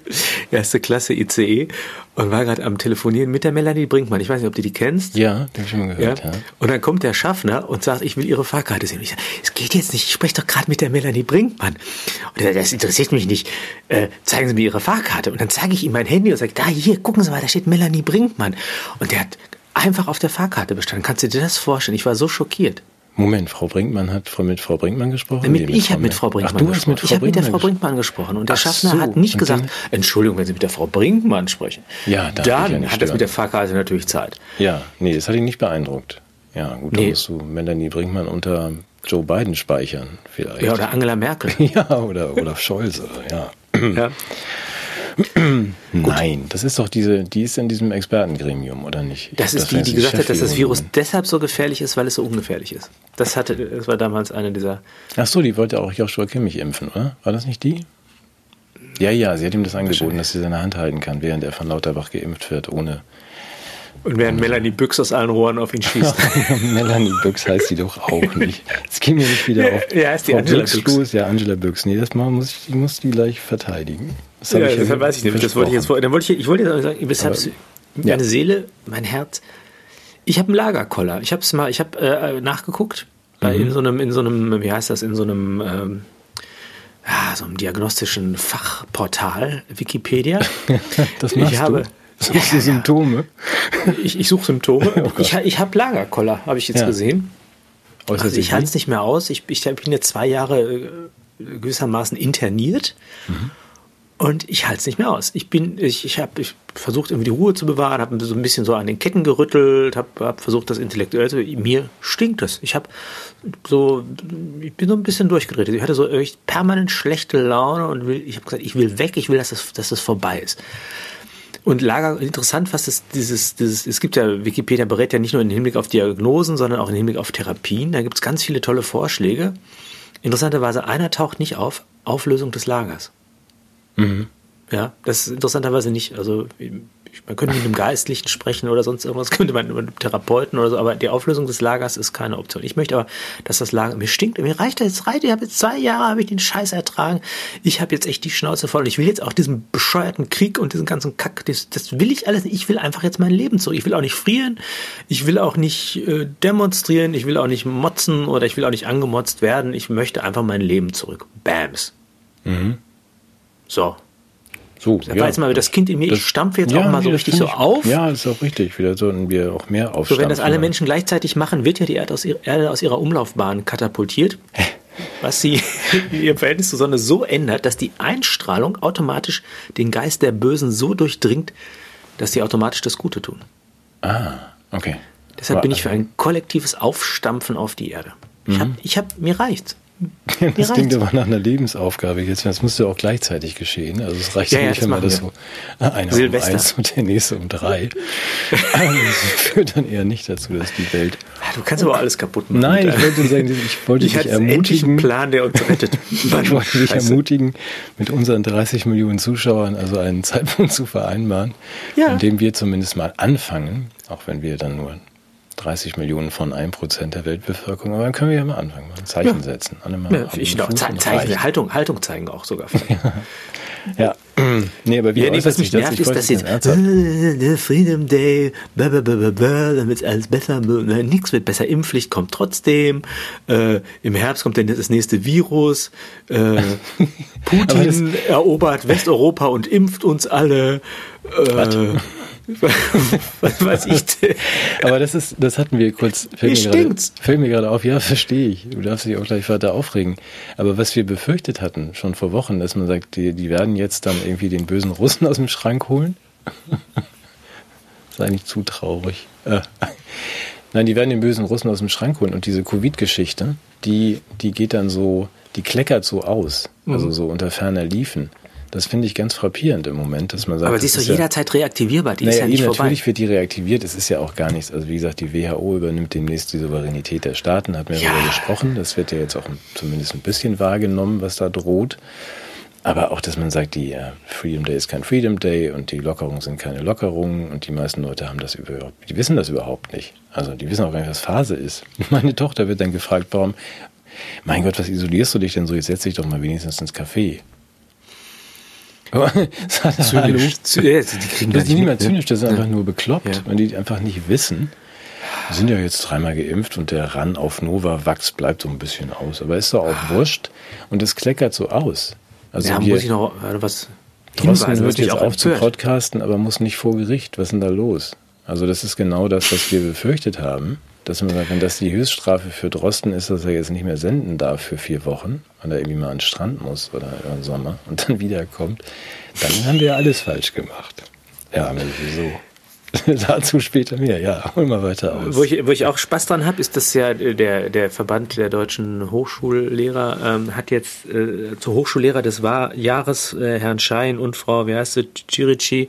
erste Klasse ICE und war gerade am Telefonieren mit der Melanie Brinkmann. Ich weiß nicht, ob du die kennst. Ja, den ich schon mal gehört. Ja? ja? Und dann kommt der Schaffner und sagt, ich will ihre Fahrkarte sehen. Und ich sage, es geht jetzt nicht, ich spreche doch gerade mit der Melanie Brinkmann. Und er sagt, das interessiert mich nicht. Äh, zeigen Sie mir Ihre Fahrkarte. Und dann zeige ich ihm mein Handy und sage, da hier, gucken Sie mal, da steht Melanie Brinkmann. Und der hat einfach auf der Fahrkarte bestanden. Kannst du dir das vorstellen? Ich war so schockiert. Moment, Frau Brinkmann hat mit Frau Brinkmann gesprochen? Mit, nee, ich habe mit Frau Brinkmann Ach, du gesprochen. Hast mit Frau ich habe mit der Frau Brinkmann gesprochen. Und der Ach Schaffner so. hat nicht gesagt, Entschuldigung, wenn Sie mit der Frau Brinkmann sprechen. Ja, dann ja hat das mit der Fahrkarte natürlich Zeit. Ja, nee, das hat ihn nicht beeindruckt. Ja, gut, nee. dann musst du Melanie Brinkmann unter Joe Biden speichern, vielleicht. Ja, oder Angela Merkel. (laughs) ja, oder Olaf Scholz, ja. ja. (clears throat) Nein, das ist doch diese, die ist in diesem Expertengremium, oder nicht? Ich das ist die, die gesagt hat, dass das Virus deshalb so gefährlich ist, weil es so ungefährlich ist. Das hatte, das war damals eine dieser. Ach so, die wollte auch Joshua Kimmich impfen, oder? War das nicht die? Ja, ja, sie hat ihm das angeboten, dass sie seine Hand halten kann, während er von Lauterbach geimpft wird, ohne. Und während Melanie Büchs aus allen Rohren auf ihn schießt. (laughs) Melanie Büchs heißt sie doch auch (laughs) nicht. Jetzt gehen wir nicht wieder auf. Ja, ist die Angela Büchs. Büchs. Ja, Angela Büchs. Nee, das Mal muss ich, ich muss die gleich verteidigen. Das ja, ich das weiß ich nicht. Das wollte ich jetzt Dann wollte ich, ich wollte jetzt sagen, weshalb meine ja. Seele, mein Herz. Ich habe einen Lagerkoller. Ich habe es mal, ich habe äh, nachgeguckt bei mhm. in so einem, in so einem, wie heißt das, in so einem ähm, ja, so einem diagnostischen Fachportal, Wikipedia. (laughs) das machst ich habe, du? Suchst du Symptome? Ich, ich suche Symptome. (laughs) oh ich ich habe Lagerkoller, habe ich jetzt ja. gesehen. Also ich halte es nicht mehr aus. Ich, ich bin jetzt zwei Jahre äh, gewissermaßen interniert. Mhm. Und ich halte es nicht mehr aus. Ich bin, ich, ich habe ich versucht, irgendwie die Ruhe zu bewahren, habe so ein bisschen so an den Ketten gerüttelt, habe hab versucht, das intellektuell zu. Mir stinkt es. Ich habe so, ich bin so ein bisschen durchgedreht. Ich hatte so echt permanent schlechte Laune und will, ich habe gesagt, ich will weg, ich will, dass das, dass das vorbei ist. Und Lager, interessant, was das, dieses, dieses, es gibt ja, Wikipedia berät ja nicht nur im Hinblick auf Diagnosen, sondern auch im Hinblick auf Therapien. Da gibt es ganz viele tolle Vorschläge. Interessanterweise, einer taucht nicht auf, Auflösung des Lagers. Mhm. Ja, das ist interessanterweise nicht. Also man könnte mit einem Geistlichen sprechen oder sonst irgendwas, (laughs) könnte man mit einem Therapeuten oder so, aber die Auflösung des Lagers ist keine Option. Ich möchte aber, dass das Lager, mir stinkt, mir reicht das, reicht, ich habe jetzt zwei Jahre, habe ich den Scheiß ertragen, ich habe jetzt echt die Schnauze voll und ich will jetzt auch diesen bescheuerten Krieg und diesen ganzen Kack, das, das will ich alles nicht, ich will einfach jetzt mein Leben zurück, ich will auch nicht frieren, ich will auch nicht äh, demonstrieren, ich will auch nicht motzen oder ich will auch nicht angemotzt werden, ich möchte einfach mein Leben zurück. Bams. Mhm. So, so, da ja. weiß mal, das Kind in mir, das, ich stampfe jetzt ja, auch mal so richtig so auf. Ja, ist auch richtig. Wieder sollten wir auch mehr aufstampfen. So, wenn das alle Menschen gleichzeitig machen, wird ja die Erde aus, Erde aus ihrer Umlaufbahn katapultiert. was sie (laughs) ihr Verhältnis zur Sonne so ändert, dass die Einstrahlung automatisch den Geist der Bösen so durchdringt, dass sie automatisch das Gute tun. Ah, okay. Deshalb Aber, bin ich für ein kollektives Aufstampfen auf die Erde. Ich mhm. hab, ich hab, mir reicht's. Das klingt aber nach einer Lebensaufgabe jetzt. Das müsste auch gleichzeitig geschehen. Also es reicht ja, ja nicht, wenn man das so einer Silvester. um eins und der nächste um drei. (laughs) das führt dann eher nicht dazu, dass die Welt. Du kannst aber alles kaputt machen. Nein, ich wollte sagen, (laughs) ich wollte ich dich ermutigen. Einen Plan, der uns rettet. (laughs) ich wollte dich ermutigen, mit unseren 30 Millionen Zuschauern also einen Zeitpunkt zu vereinbaren, ja. in dem wir zumindest mal anfangen, auch wenn wir dann nur 30 Millionen von 1% der Weltbevölkerung. Aber dann können wir ja mal anfangen, mal ein Zeichen ja. setzen. Ja, ich noch Zeichen, Haltung, Haltung zeigen auch sogar. (laughs) ja. Nee, aber wie ja, nee, was mich nervt, ist, dass jetzt äh, Freedom Day, dann wird alles besser, nichts wird besser, Impfpflicht kommt trotzdem, äh, im Herbst kommt dann das nächste Virus, äh, (laughs) Putin erobert Westeuropa und impft uns alle. Äh, was weiß ich denn? Aber das ist, das hatten wir kurz. Fällt mir, gerade, fällt mir gerade auf, ja, verstehe ich. Du darfst dich auch gleich weiter aufregen. Aber was wir befürchtet hatten, schon vor Wochen, dass man sagt, die, die werden jetzt dann irgendwie den bösen Russen aus dem Schrank holen. Sei nicht zu traurig. Äh. Nein, die werden den bösen Russen aus dem Schrank holen. Und diese Covid-Geschichte, die, die geht dann so, die kleckert so aus. Also mhm. so unter ferner Liefen. Das finde ich ganz frappierend im Moment, dass man sagt. Aber sie ist doch jederzeit ja, reaktivierbar, die naja, ist ja nicht vorbei. Natürlich wird die reaktiviert, es ist ja auch gar nichts. Also wie gesagt, die WHO übernimmt demnächst die Souveränität der Staaten, hat mir ja. darüber gesprochen. Das wird ja jetzt auch zumindest ein bisschen wahrgenommen, was da droht. Aber auch, dass man sagt, die uh, Freedom Day ist kein Freedom Day und die Lockerungen sind keine Lockerungen und die meisten Leute haben das überhaupt, die wissen das überhaupt nicht. Also die wissen auch gar nicht, was Phase ist. (laughs) Meine Tochter wird dann gefragt, warum, mein Gott, was isolierst du dich denn so? Jetzt setz dich doch mal wenigstens ins Café. (laughs) zynisch. Ja, die kriegen das ist nicht mehr zynisch, das ist einfach nur bekloppt, ja. weil die einfach nicht wissen. Wir sind ja jetzt dreimal geimpft und der Ran auf Novavax bleibt so ein bisschen aus. Aber ist doch auch ah. wurscht und es kleckert so aus. Also ja, muss ich noch was Drosten hört jetzt auf zu podcasten, aber muss nicht vor Gericht. Was ist denn da los? Also das ist genau das, was wir befürchtet haben dass man sagt, wenn das die Höchststrafe für Drosten ist, dass er jetzt nicht mehr senden darf für vier Wochen, weil er irgendwie mal an den Strand muss oder im Sommer (laughs) und dann wiederkommt, dann haben wir alles falsch gemacht. Ja, wieso? (laughs) Dazu später mehr, ja, hol mal weiter aus. Wo ich, wo ich auch Spaß dran habe, ist, dass ja der, der Verband der deutschen Hochschullehrer ähm, hat jetzt äh, zur Hochschullehrer des Jahres äh, Herrn Schein und Frau, wie heißt es, Chirici,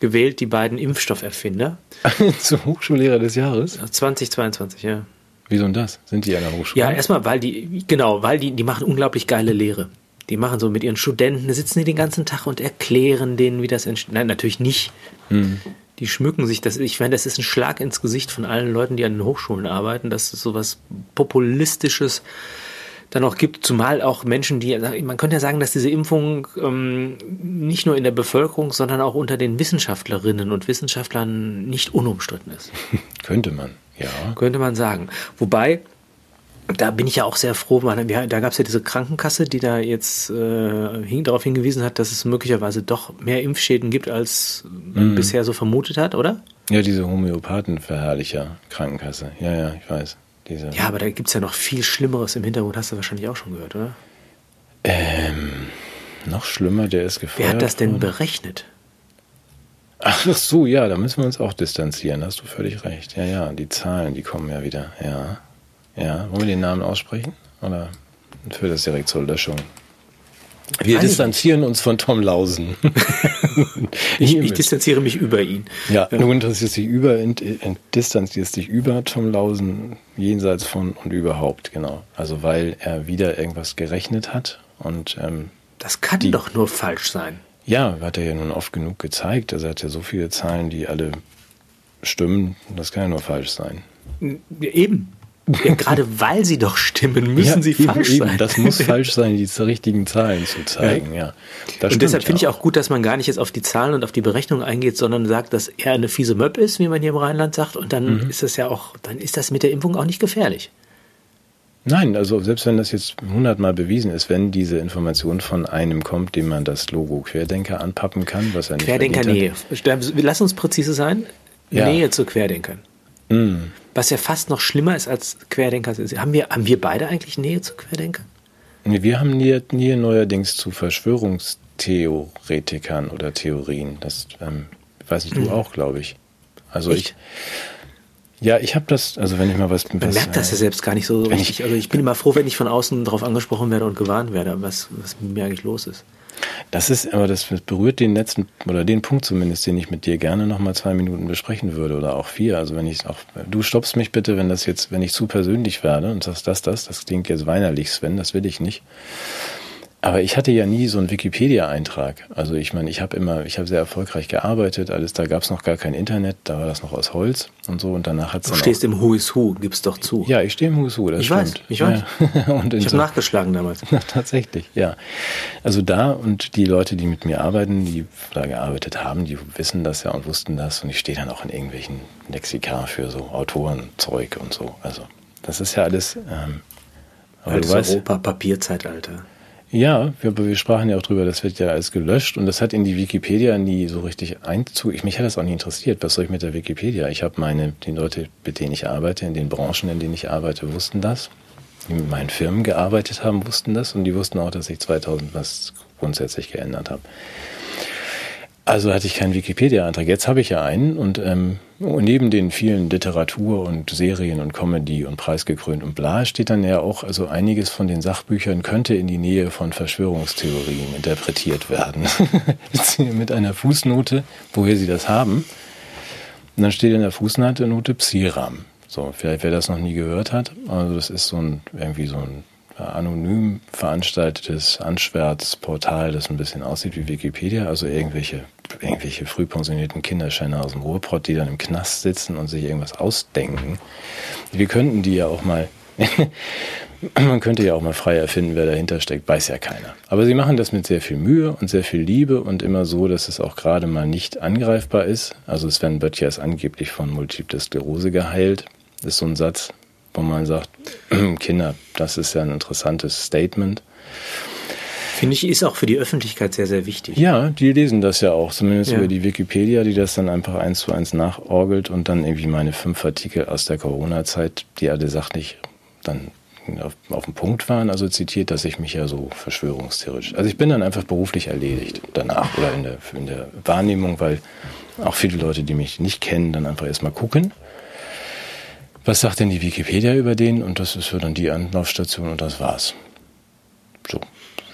gewählt, die beiden Impfstofferfinder. (laughs) Zum Hochschullehrer des Jahres? 2022, ja. Wieso denn das? Sind die an der Hochschule? Ja, erstmal, weil die, genau, weil die, die machen unglaublich geile Lehre. Die machen so mit ihren Studenten, sitzen die den ganzen Tag und erklären denen, wie das entsteht. Nein, natürlich nicht. Hm. Die schmücken sich das. Ich meine, das ist ein Schlag ins Gesicht von allen Leuten, die an den Hochschulen arbeiten. Das ist sowas Populistisches dann auch gibt, zumal auch Menschen, die, man könnte ja sagen, dass diese Impfung ähm, nicht nur in der Bevölkerung, sondern auch unter den Wissenschaftlerinnen und Wissenschaftlern nicht unumstritten ist. (laughs) könnte man, ja. Könnte man sagen. Wobei, da bin ich ja auch sehr froh, man, da gab es ja diese Krankenkasse, die da jetzt äh, darauf hingewiesen hat, dass es möglicherweise doch mehr Impfschäden gibt, als man mhm. bisher so vermutet hat, oder? Ja, diese Homöopathenverherrlicher Krankenkasse. Ja, ja, ich weiß. Diese ja, aber da gibt es ja noch viel Schlimmeres im Hintergrund, hast du wahrscheinlich auch schon gehört, oder? Ähm, noch schlimmer, der ist gefeuert Wer hat das denn worden? berechnet? Ach so, ja, da müssen wir uns auch distanzieren, hast du völlig recht. Ja, ja, die Zahlen, die kommen ja wieder. Ja, ja. Wollen wir den Namen aussprechen? Oder führt das direkt zur Löschung? Wir distanzieren uns von Tom Lausen. (laughs) ich, ich, distanziere mich über ihn. Ja, ja. du interessierst dich über, distanzierst dich über Tom Lausen, jenseits von und überhaupt, genau. Also weil er wieder irgendwas gerechnet hat und ähm, Das kann die, doch nur falsch sein. Ja, hat er ja nun oft genug gezeigt. Also er hat ja so viele Zahlen, die alle stimmen. Das kann ja nur falsch sein. Eben. Ja, gerade weil sie doch stimmen, müssen ja, sie eben, falsch eben. sein. Das muss (laughs) falsch sein, die richtigen Zahlen zu zeigen. Ja. ja. und deshalb finde ich auch gut, dass man gar nicht jetzt auf die Zahlen und auf die Berechnung eingeht, sondern sagt, dass er eine fiese Möb ist, wie man hier im Rheinland sagt. Und dann mhm. ist das ja auch, dann ist das mit der Impfung auch nicht gefährlich. Nein, also selbst wenn das jetzt hundertmal bewiesen ist, wenn diese Information von einem kommt, dem man das Logo Querdenker anpappen kann, was er nicht Querdenker Nähe. Lass uns präzise sein. Ja. Nähe zu Querdenkern. Mm. Was ja fast noch schlimmer ist als Querdenker. Haben wir, haben wir beide eigentlich Nähe zu Querdenkern? Nee, wir haben Nähe, Nähe neuerdings zu Verschwörungstheoretikern oder Theorien. Das ähm, weiß ich, du mm. auch, glaube ich. Also Echt? ich ja, ich habe das, also wenn ich mal was... Man was, merkt das ja selbst gar nicht so richtig. Ich, also ich bin immer froh, wenn ich von außen darauf angesprochen werde und gewarnt werde, was, was mit mir eigentlich los ist. Das ist, aber das berührt den letzten, oder den Punkt zumindest, den ich mit dir gerne nochmal zwei Minuten besprechen würde oder auch vier. Also wenn ich auch, du stoppst mich bitte, wenn das jetzt, wenn ich zu persönlich werde und sagst das, das, das klingt jetzt weinerlich, Sven, das will ich nicht. Aber ich hatte ja nie so einen Wikipedia-Eintrag. Also ich meine, ich habe immer, ich habe sehr erfolgreich gearbeitet, alles, da gab es noch gar kein Internet, da war das noch aus Holz und so und danach hat es Du stehst im Who is Who, gib's doch zu. Ja, ich stehe im Who is Who, das ich stimmt. Weiß, ich weiß, ja. (laughs) und Ich habe so, nachgeschlagen damals. (laughs) tatsächlich, ja. Also da und die Leute, die mit mir arbeiten, die da gearbeitet haben, die wissen das ja und wussten das und ich stehe dann auch in irgendwelchen Lexika für so Autorenzeug und so. Also das ist ja alles... Ähm, Altes Europa, Papierzeitalter. Ja, wir, wir, sprachen ja auch drüber, das wird ja alles gelöscht und das hat in die Wikipedia nie so richtig Einzug. Ich, mich hat das auch nie interessiert. Was soll ich mit der Wikipedia? Ich habe meine, die Leute, mit denen ich arbeite, in den Branchen, in denen ich arbeite, wussten das. Die mit meinen Firmen gearbeitet haben, wussten das und die wussten auch, dass ich 2000 was grundsätzlich geändert habe. Also hatte ich keinen Wikipedia-Eintrag. Jetzt habe ich ja einen und ähm, neben den vielen Literatur und Serien und Comedy und preisgekrönt und bla steht dann ja auch, also einiges von den Sachbüchern könnte in die Nähe von Verschwörungstheorien interpretiert werden. (laughs) Mit einer Fußnote, woher sie das haben. Und dann steht in der Fußnote Note Psiram. So, vielleicht wer das noch nie gehört hat. Also das ist so ein, irgendwie so ein anonym veranstaltetes Anschwärzportal, das ein bisschen aussieht wie Wikipedia, also irgendwelche, irgendwelche frühpensionierten Kinderscheine aus dem Ruhrpott, die dann im Knast sitzen und sich irgendwas ausdenken. Wir könnten die ja auch mal, (laughs) man könnte ja auch mal frei erfinden, wer dahinter steckt, weiß ja keiner. Aber sie machen das mit sehr viel Mühe und sehr viel Liebe und immer so, dass es auch gerade mal nicht angreifbar ist. Also Sven Böttcher ist angeblich von Multiple Sklerose geheilt. Das ist so ein Satz, wo man sagt, (clears throat) Kinder, das ist ja ein interessantes Statement. Finde ich, ist auch für die Öffentlichkeit sehr, sehr wichtig. Ja, die lesen das ja auch, zumindest ja. über die Wikipedia, die das dann einfach eins zu eins nachorgelt und dann irgendwie meine fünf Artikel aus der Corona-Zeit, die alle sachlich dann auf, auf den Punkt waren, also zitiert, dass ich mich ja so verschwörungstheoretisch. Also ich bin dann einfach beruflich erledigt danach oder in der, in der Wahrnehmung, weil auch viele Leute, die mich nicht kennen, dann einfach erstmal gucken was sagt denn die Wikipedia über den? Und das ist für dann die Anlaufstation und das war's. So.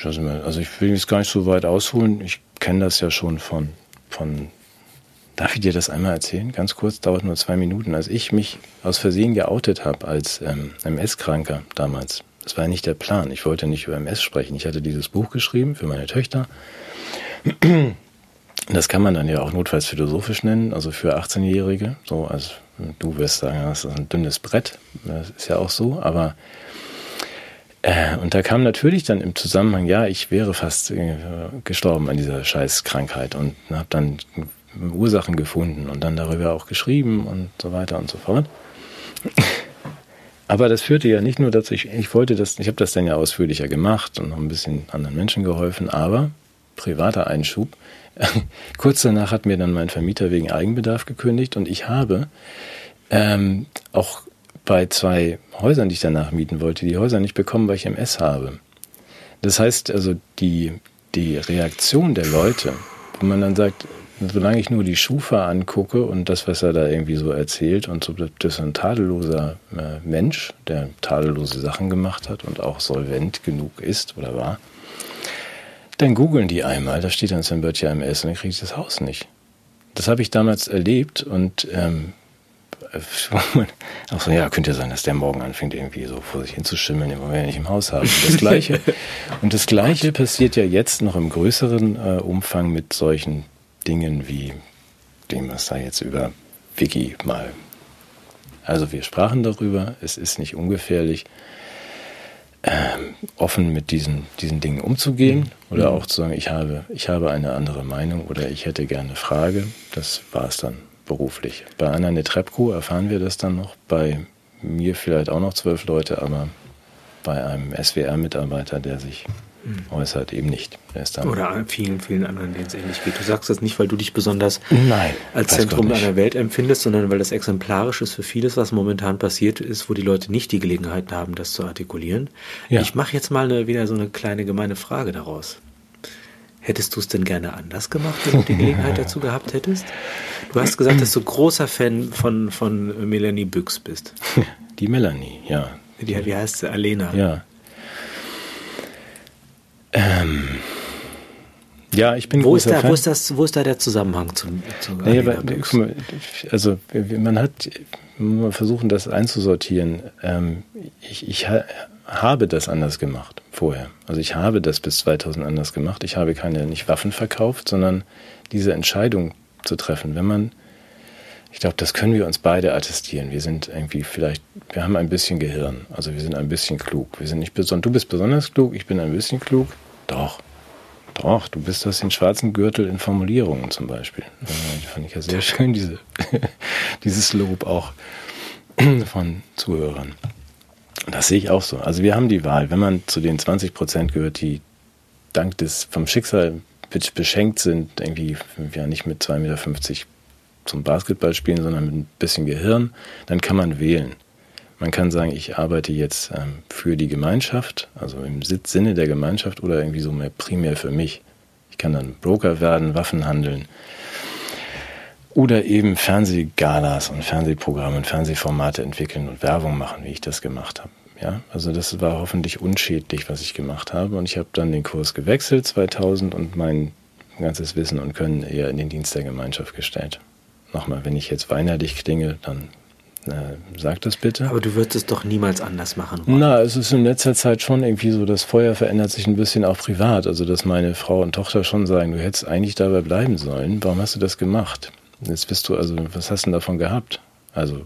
Also ich will jetzt gar nicht so weit ausholen. Ich kenne das ja schon von, von, darf ich dir das einmal erzählen? Ganz kurz, dauert nur zwei Minuten. Als ich mich aus Versehen geoutet habe als ähm, MS-Kranker damals, das war ja nicht der Plan. Ich wollte nicht über MS sprechen. Ich hatte dieses Buch geschrieben für meine Töchter. Das kann man dann ja auch notfalls philosophisch nennen, also für 18-Jährige. So, also du wirst sagen, das ist ein dünnes Brett. Das ist ja auch so, aber äh, und da kam natürlich dann im Zusammenhang, ja, ich wäre fast äh, gestorben an dieser Scheißkrankheit und habe dann Ursachen gefunden und dann darüber auch geschrieben und so weiter und so fort. Aber das führte ja nicht nur dazu, ich, ich wollte das, ich habe das dann ja ausführlicher gemacht und noch ein bisschen anderen Menschen geholfen, aber privater Einschub. (laughs) Kurz danach hat mir dann mein Vermieter wegen Eigenbedarf gekündigt und ich habe ähm, auch bei zwei Häusern, die ich danach mieten wollte, die Häuser nicht bekommen, weil ich MS habe. Das heißt also, die, die Reaktion der Leute, wo man dann sagt, solange ich nur die Schufa angucke und das, was er da irgendwie so erzählt und so, das ist ein tadelloser äh, Mensch, der tadellose Sachen gemacht hat und auch solvent genug ist oder war, dann googeln die einmal, da steht dann Sam Böttcher MS und dann kriege ich das Haus nicht. Das habe ich damals erlebt und ähm, (laughs) auch so, ja, könnte ja sein, dass der morgen anfängt, irgendwie so vor sich hinzuschimmeln, den wollen wir ja nicht im Haus haben. Das Gleiche, (laughs) und das Gleiche passiert ja jetzt noch im größeren äh, Umfang mit solchen Dingen wie dem, was da jetzt über Wiki mal. Also wir sprachen darüber, es ist nicht ungefährlich, ähm, offen mit diesen, diesen Dingen umzugehen mhm. oder auch zu sagen, ich habe, ich habe eine andere Meinung oder ich hätte gerne eine Frage. Das war es dann beruflich. Bei Anna Netrebko erfahren wir das dann noch, bei mir vielleicht auch noch zwölf Leute, aber bei einem SWR-Mitarbeiter, der sich mhm. Äußert, eben nicht. Oder vielen, vielen anderen, denen es ähnlich geht. Du sagst das nicht, weil du dich besonders Nein, als Zentrum einer Welt empfindest, sondern weil das exemplarisch ist für vieles, was momentan passiert ist, wo die Leute nicht die Gelegenheit haben, das zu artikulieren. Ja. Ich mache jetzt mal eine, wieder so eine kleine gemeine Frage daraus. Hättest du es denn gerne anders gemacht, wenn du die Gelegenheit dazu gehabt hättest? Du hast gesagt, dass du großer Fan von, von Melanie Büchs bist. (laughs) Die Melanie, ja. Die, wie heißt sie? Alena. Ja. Ähm, ja, ich bin wo ist, da, wo ist das, wo ist da der Zusammenhang zum, zu naja, aber, mal, Also man hat, man versuchen das einzusortieren. Ähm, ich, ich ha, habe das anders gemacht vorher. Also ich habe das bis 2000 anders gemacht. Ich habe keine nicht Waffen verkauft, sondern diese Entscheidung zu treffen. Wenn man, ich glaube, das können wir uns beide attestieren. Wir sind irgendwie vielleicht, wir haben ein bisschen Gehirn. Also wir sind ein bisschen klug. Wir sind nicht besonders, du bist besonders klug, ich bin ein bisschen klug. Doch. Doch, du bist aus den schwarzen Gürtel in Formulierungen zum Beispiel. Das fand ich ja sehr (laughs) schön, diese, dieses Lob auch von Zuhörern. Das sehe ich auch so. Also wir haben die Wahl, wenn man zu den 20 Prozent gehört, die dank des vom Schicksal beschenkt sind, irgendwie ja nicht mit 2,50 Meter zum Basketball spielen, sondern mit ein bisschen Gehirn, dann kann man wählen. Man kann sagen, ich arbeite jetzt ähm, für die Gemeinschaft, also im Sinne der Gemeinschaft oder irgendwie so mehr primär für mich. Ich kann dann Broker werden, Waffen handeln oder eben Fernsehgalas und Fernsehprogramme und Fernsehformate entwickeln und Werbung machen, wie ich das gemacht habe. Ja, also das war hoffentlich unschädlich, was ich gemacht habe. Und ich habe dann den Kurs gewechselt 2000 und mein ganzes Wissen und Können eher in den Dienst der Gemeinschaft gestellt. Nochmal, wenn ich jetzt weinerlich klinge, dann sag das bitte. Aber du würdest es doch niemals anders machen wollen. Na, es ist in letzter Zeit schon irgendwie so, das Feuer verändert sich ein bisschen auch privat. Also, dass meine Frau und Tochter schon sagen, du hättest eigentlich dabei bleiben sollen. Warum hast du das gemacht? Jetzt bist du, also, was hast du denn davon gehabt? Also,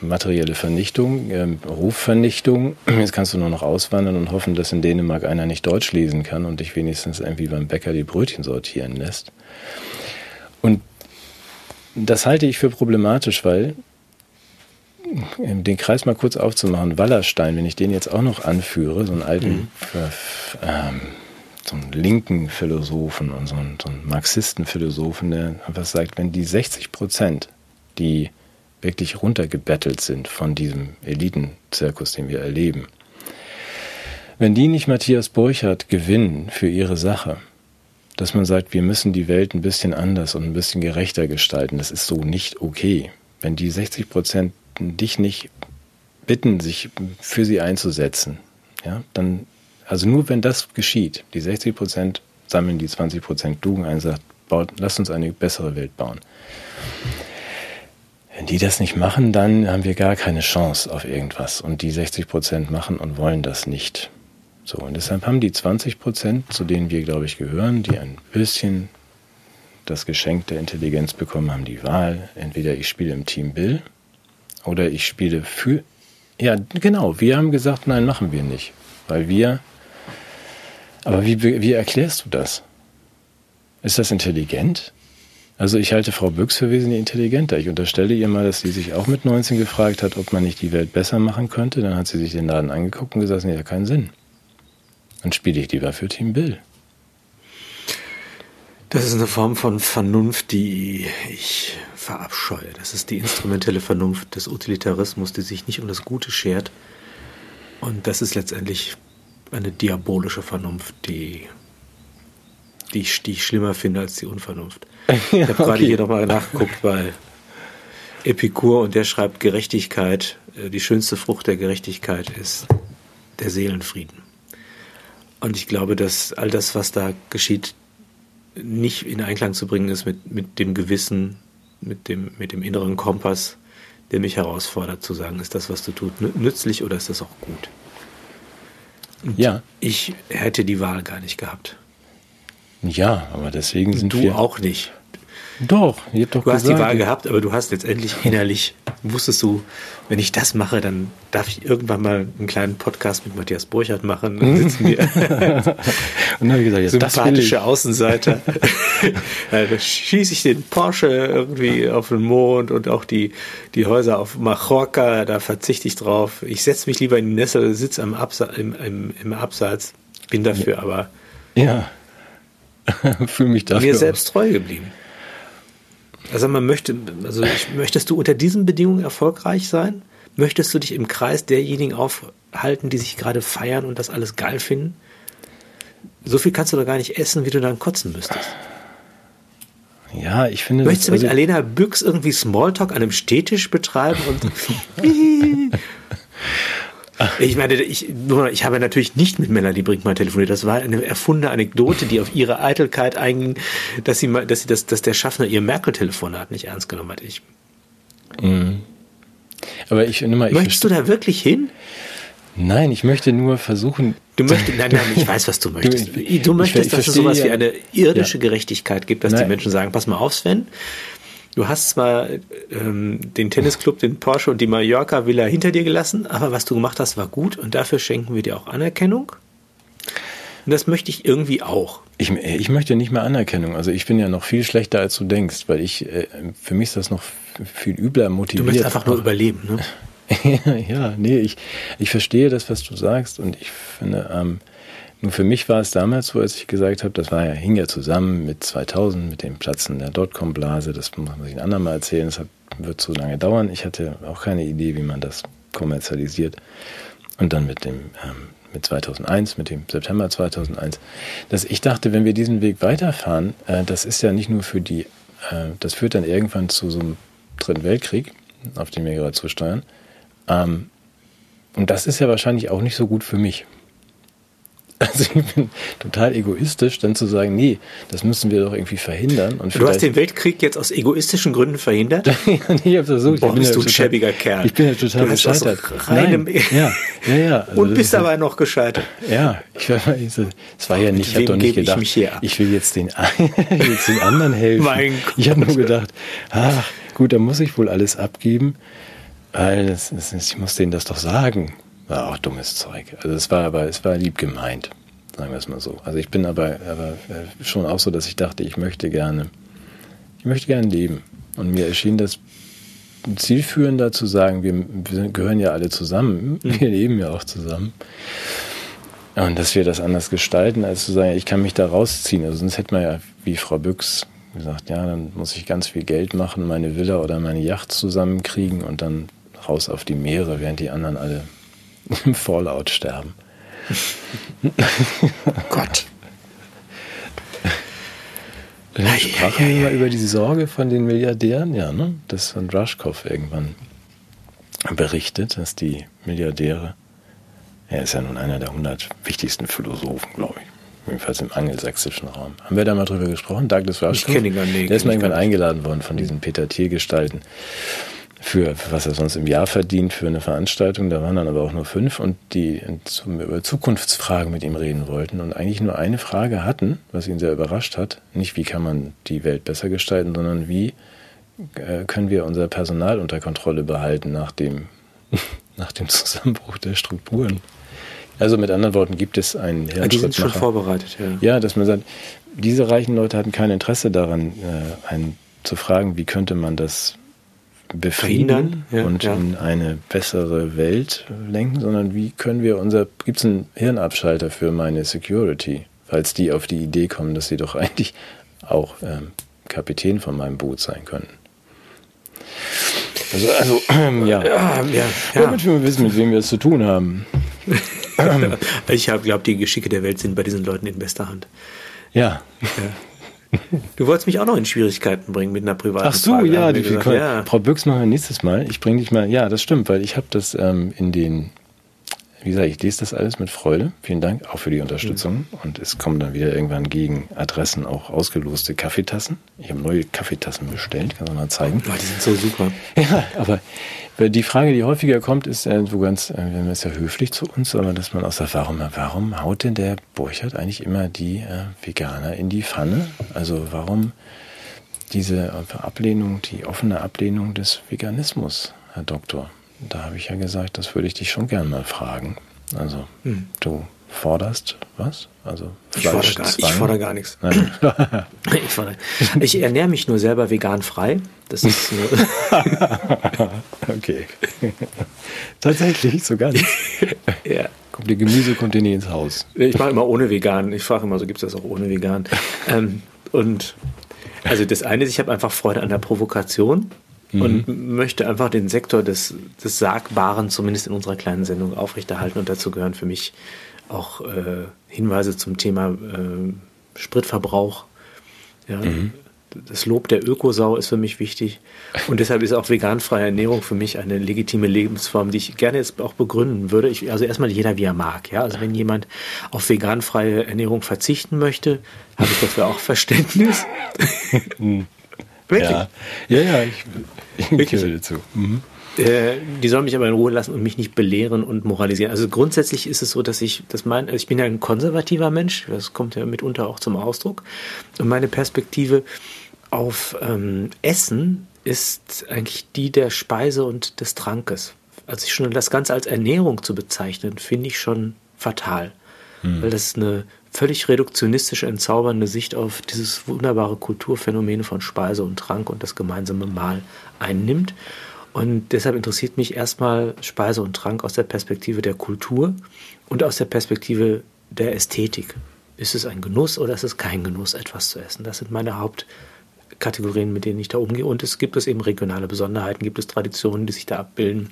materielle Vernichtung, äh, Rufvernichtung. Jetzt kannst du nur noch auswandern und hoffen, dass in Dänemark einer nicht Deutsch lesen kann und dich wenigstens irgendwie beim Bäcker die Brötchen sortieren lässt. Und das halte ich für problematisch, weil den Kreis mal kurz aufzumachen, Wallerstein, wenn ich den jetzt auch noch anführe, so einen alten, mhm. ähm, so einen linken Philosophen und so einen, so einen Marxistenphilosophen, der was sagt, wenn die 60 Prozent, die wirklich runtergebettelt sind von diesem Elitenzirkus, den wir erleben, wenn die nicht Matthias Burchardt gewinnen für ihre Sache, dass man sagt, wir müssen die Welt ein bisschen anders und ein bisschen gerechter gestalten, das ist so nicht okay. Wenn die 60 Prozent dich nicht bitten, sich für sie einzusetzen, ja, dann, also nur wenn das geschieht, die 60 Prozent sammeln die 20 Prozent klugen ein, sagt, baut, lasst uns eine bessere Welt bauen. Wenn die das nicht machen, dann haben wir gar keine Chance auf irgendwas. Und die 60 Prozent machen und wollen das nicht. So, und deshalb haben die 20 Prozent, zu denen wir, glaube ich, gehören, die ein bisschen das Geschenk der Intelligenz bekommen haben, die Wahl. Entweder ich spiele im Team Bill oder ich spiele für. Ja, genau. Wir haben gesagt, nein, machen wir nicht. Weil wir. Aber wie, wie erklärst du das? Ist das intelligent? Also ich halte Frau Büchs für wesentlich intelligenter. Ich unterstelle ihr mal, dass sie sich auch mit 19 gefragt hat, ob man nicht die Welt besser machen könnte. Dann hat sie sich den Laden angeguckt und gesagt, nee, hat keinen Sinn. Dann spiele ich lieber für Team Bill. Das ist eine Form von Vernunft, die ich verabscheue. Das ist die instrumentelle Vernunft des Utilitarismus, die sich nicht um das Gute schert. Und das ist letztendlich eine diabolische Vernunft, die, die, ich, die ich schlimmer finde als die Unvernunft. (laughs) Ich habe okay. gerade hier nochmal nachgeguckt bei Epikur und der schreibt Gerechtigkeit, äh, die schönste Frucht der Gerechtigkeit ist der Seelenfrieden. Und ich glaube, dass all das, was da geschieht, nicht in Einklang zu bringen ist mit, mit dem Gewissen, mit dem, mit dem inneren Kompass, der mich herausfordert, zu sagen, ist das, was du tust, nützlich oder ist das auch gut? Und ja. Ich hätte die Wahl gar nicht gehabt. Ja, aber deswegen sind du wir. Du auch nicht. Doch, ihr habt doch Du gesagt, hast die Wahl gehabt, aber du hast letztendlich innerlich, wusstest du, wenn ich das mache, dann darf ich irgendwann mal einen kleinen Podcast mit Matthias Burchardt machen. Dann sitzen wir (laughs) Und dann habe ich gesagt, jetzt das sympathische Außenseiter. Ja, (laughs) da schieße ich den Porsche irgendwie auf den Mond und auch die, die Häuser auf Mallorca, da verzichte ich drauf. Ich setze mich lieber in die Nessel, sitze am Absa im, im, im Abseits, bin dafür aber Ja. (laughs) Fühle mich dafür. mir selbst treu geblieben. Also man möchte, also ich, möchtest du unter diesen Bedingungen erfolgreich sein? Möchtest du dich im Kreis derjenigen aufhalten, die sich gerade feiern und das alles geil finden? So viel kannst du doch gar nicht essen, wie du dann kotzen müsstest. Ja, ich finde. Möchtest du mit also, Alena Büchs irgendwie Smalltalk an einem Stehtisch betreiben und (laughs) (laughs) (laughs) Ich meine, ich, ich habe natürlich nicht mit Melanie Brinkmann telefoniert. Das war eine erfundene Anekdote, die auf ihre Eitelkeit einging, dass sie, dass sie das, dass der Schaffner ihr Merkel-Telefonat nicht ernst genommen hat. Ich, aber ich mal, ich möchtest du da wirklich hin? Nein, ich möchte nur versuchen. Du möchtest, nein, nein, ich weiß, was du (laughs) möchtest. Du- Du, ich- möchtest, ich dass es sowas ja- wie eine irdische. Gerechtigkeit gibt, dass die Nein. Menschen sagen, pass mal auf, Sven, du hast zwar ähm, den Tennisclub, den Porsche und die Mallorca-Villa hinter dir gelassen, aber was du gemacht hast, war gut und dafür schenken wir dir auch Anerkennung. Und das möchte ich irgendwie auch. Ich, ich möchte nicht mehr Anerkennung. Also ich bin ja noch viel schlechter, als du denkst, weil ich, äh, für mich ist das noch viel übler Du motiviert. möchtest einfach nur überleben. Ne? (laughs) ja, nee, ich, ich verstehe das, was du sagst und ich finde, ähm, nur für mich war es damals so, als ich gesagt habe, das war ja, hing ja zusammen mit 2000, mit dem Platzen der Dotcom-Blase, das muss sich ein andermal erzählen, das hat, wird zu lange dauern. Ich hatte auch keine Idee, wie man das kommerzialisiert. Und dann mit dem, ähm, mit 2001, mit dem September 2001, dass ich dachte, wenn wir diesen Weg weiterfahren, äh, das ist ja nicht nur für die, äh, das führt dann irgendwann zu so einem Dritten Weltkrieg, auf den wir gerade zusteuern. Ähm, und das ist ja wahrscheinlich auch nicht so gut für mich. Also ich bin total egoistisch, dann zu sagen, nee, das müssen wir doch irgendwie verhindern. Und Du hast den Weltkrieg jetzt aus egoistischen Gründen verhindert. (laughs) ich hab's versucht. Boah, ich bin bist ja du ein schäbiger Kerl. Ich bin ja total Du gescheitert. reinem- Nein, ja, ja, ja. Also Und das bist ist- aber noch gescheitert. Ja, ich war, ich es war ja nicht, ich habe doch nicht ich gedacht, ab? ich will jetzt den, ich (laughs) jetzt den anderen helfen. Mein ich habe nur gedacht, ach, gut, dann muss ich wohl alles abgeben, weil das, das, ist- ich muss denen das doch sagen. War auch dummes Zeug. Also es war aber, es war lieb gemeint, sagen wir es mal so. Also ich bin aber, aber äh, schon auch so, dass ich dachte, ich möchte gerne, ich möchte gerne leben. Und mir erschien das zielführender zu sagen, wir, wir gehören ja alle zusammen, wir leben ja auch zusammen. Und dass wir das anders gestalten, als zu sagen, ich kann mich da rausziehen. Also sonst hätte man ja, wie Frau Büchs gesagt, ja, dann muss ich ganz viel Geld machen, meine Villa oder meine Yacht zusammenkriegen und dann raus auf die Meere, während die anderen alle im Fallout sterben. (laughs) Gott. Dann sprachen wir mal über die Sorge von den Milliardären, ja, ne? Das hat Rushkoff irgendwann berichtet, dass die Milliardäre, er ist ja nun einer der 100 wichtigsten Philosophen, glaube ich. Jedenfalls im angelsächsischen Raum. Haben wir da mal drüber gesprochen? Douglas Rushkoff? kenn ihn gar nicht, Der ist mal ich irgendwann eingeladen worden von diesen Peter Thiel-Gestalten für, für was er sonst im Jahr verdient für eine Veranstaltung. Da waren dann aber auch nur fünf und die zum, über Zukunftsfragen mit ihm reden wollten und eigentlich nur eine Frage hatten, was ihn sehr überrascht hat. Nicht, wie kann man die Welt besser gestalten, sondern wie äh, können wir unser Personal unter Kontrolle behalten nach dem, (laughs) nach dem Zusammenbruch der Strukturen. Also mit anderen Worten gibt es einen Ah, Die sind schon Hirnschrittmacher. vorbereitet, ja. Ja, dass man sagt, diese reichen Leute hatten kein Interesse daran, äh, einen zu fragen, wie könnte man das befrieden ja, und ja. in eine bessere Welt lenken, sondern wie können wir unser, gibt es einen Hirnabschalter für meine Security, falls die auf die Idee kommen, dass sie doch (laughs) eigentlich auch ähm, Kapitän von meinem Boot sein können. Also, also (clears throat) ähm, ja. Ja, ja, Damit wir wissen, mit wem wir es zu tun haben. ja. (laughs) Ich glaube, die Geschicke der Welt sind bei diesen Leuten in bester Hand. Ja. Du wolltest mich auch noch in Schwierigkeiten bringen mit einer privaten Ach so, Frage, ja, die gesagt. Frau, ja. Frau Büchs machen wir nächstes Mal. Ich bringe dich mal, ja, das stimmt, weil ich habe das ähm, in den Wie gesagt, ich lese das alles mit Freude. Vielen Dank auch für die Unterstützung. Mhm. Und es kommen dann wieder irgendwann gegen Adressen auch ausgeloste Kaffeetassen. Ich habe neue Kaffeetassen bestellt, kann ich mal zeigen. Oh, die sind so super. (laughs) Ja, aber die Frage, die häufiger kommt, ist äh, so ganz, äh, wir ist ja höflich zu uns, aber dass man aus der warum, warum haut denn der Burchard eigentlich immer die äh, Veganer in die Pfanne? Also warum diese Ablehnung, die offene Ablehnung des Veganismus, Herr Doktor? Da habe ich ja gesagt, das würde ich dich schon gern mal fragen. Also, hm. du forderst was? Also ich fordere, gar, ich fordere gar nichts. (laughs) ich, fordere. ich ernähre mich nur selber vegan frei. Das ist nur (laughs) okay. Tatsächlich, so gar nicht. (laughs) ja. Kommt die Gemüse kommt dir nie ins Haus. Ich mache immer ohne vegan. Ich frage immer, so gibt es das auch ohne vegan. Ähm, und also das eine ist, ich habe einfach Freude an der Provokation mhm. und möchte einfach den Sektor des, des Sagbaren, zumindest in unserer kleinen Sendung, aufrechterhalten. Und dazu gehören für mich auch äh, Hinweise zum Thema äh, Spritverbrauch. Ja, mhm. Das Lob der Ökosau ist für mich wichtig. Und deshalb ist auch veganfreie Ernährung für mich eine legitime Lebensform, die ich gerne jetzt auch begründen würde. Ich, also erstmal jeder, wie er mag. Ja? Also wenn jemand auf veganfreie Ernährung verzichten möchte, habe ich dafür auch Verständnis. (laughs) Mhm. Wirklich? Ja, ja, ja ich, ich gehöre dazu. Mhm. Äh, die sollen mich aber in Ruhe lassen und mich nicht belehren und moralisieren. Also grundsätzlich ist es so, dass ich, das mein, also ich bin ja ein konservativer Mensch, das kommt ja mitunter auch zum Ausdruck. Und meine Perspektive auf ähm, Essen ist eigentlich die der Speise und des Trankes. Also schon das Ganze als Ernährung zu bezeichnen, finde ich schon fatal. Hm. Weil das eine völlig reduktionistische, entzaubernde Sicht auf dieses wunderbare Kulturphänomen von Speise und Trank und das gemeinsame Mahl einnimmt. Und deshalb interessiert mich erstmal Speise und Trank aus der Perspektive der Kultur und aus der Perspektive der Ästhetik. Ist es ein Genuss oder ist es kein Genuss, etwas zu essen? Das sind meine Hauptkategorien, mit denen ich da umgehe. Und es gibt es eben regionale Besonderheiten, gibt es Traditionen, die sich da abbilden.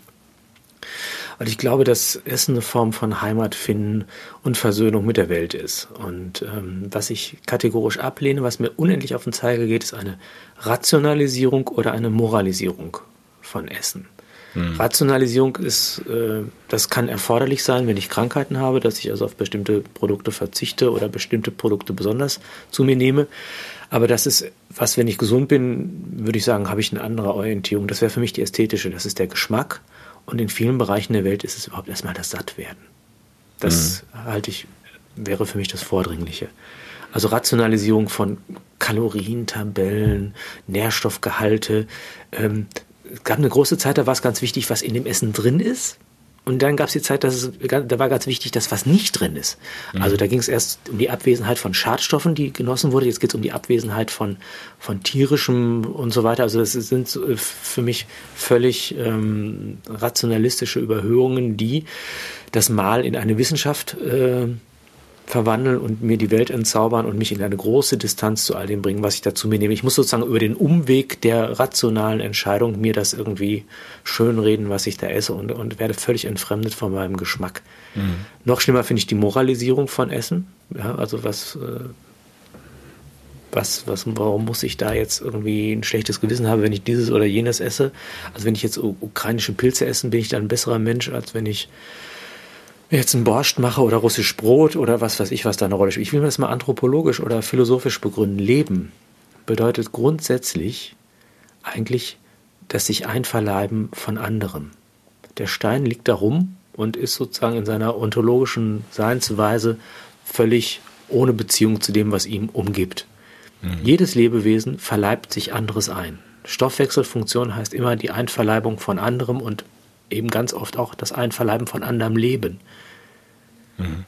Weil ich glaube, dass Essen eine Form von Heimat finden und Versöhnung mit der Welt ist. Und ähm, was ich kategorisch ablehne, was mir unendlich auf den Zeiger geht, ist eine Rationalisierung oder eine Moralisierung von Essen. Mhm. Rationalisierung ist, äh, das kann erforderlich sein, wenn ich Krankheiten habe, dass ich also auf bestimmte Produkte verzichte oder bestimmte Produkte besonders zu mir nehme. Aber das ist was, wenn ich gesund bin, würde ich sagen, habe ich eine andere Orientierung. Das wäre für mich die ästhetische, das ist der Geschmack. Und in vielen Bereichen der Welt ist es überhaupt erstmal das Sattwerden. Das mhm. halte ich, wäre für mich das Vordringliche. Also Rationalisierung von Kalorientabellen, Nährstoffgehalte. Ähm, es gab eine große Zeit, da war es ganz wichtig, was in dem Essen drin ist. Und dann gab es die Zeit, dass es, da war ganz wichtig, dass was nicht drin ist. Mhm. Also da ging es erst um die Abwesenheit von Schadstoffen, die genossen wurde. Jetzt geht es um die Abwesenheit von, von tierischem und so weiter. Also das sind äh, für mich völlig ähm, rationalistische Überhöhungen, die das Mal in eine Wissenschaft äh, verwandeln und mir die Welt entzaubern und mich in eine große Distanz zu all dem bringen, was ich dazu mir nehme. Ich muss sozusagen über den Umweg der rationalen Entscheidung mir das irgendwie schönreden, was ich da esse und, und werde völlig entfremdet von meinem Geschmack. Mhm. Noch schlimmer finde ich die Moralisierung von Essen. Ja, also was, äh, was, was, warum muss ich da jetzt irgendwie ein schlechtes Gewissen haben, wenn ich dieses oder jenes esse? Also wenn ich jetzt ukrainische Pilze esse, bin ich dann ein besserer Mensch, als wenn ich jetzt einen Borscht mache oder russisch Brot oder was weiß ich, was da eine Rolle spielt. Ich will mir das mal anthropologisch oder philosophisch begründen. Leben bedeutet grundsätzlich eigentlich das sich einverleiben von anderem. Der Stein liegt da rum und ist sozusagen in seiner ontologischen Seinsweise völlig ohne Beziehung zu dem, was ihm umgibt. Mhm. Jedes Lebewesen verleibt sich anderes ein. Stoffwechselfunktion heißt immer die Einverleibung von anderem und eben ganz oft auch das Einverleiben von anderem Leben. Mhm.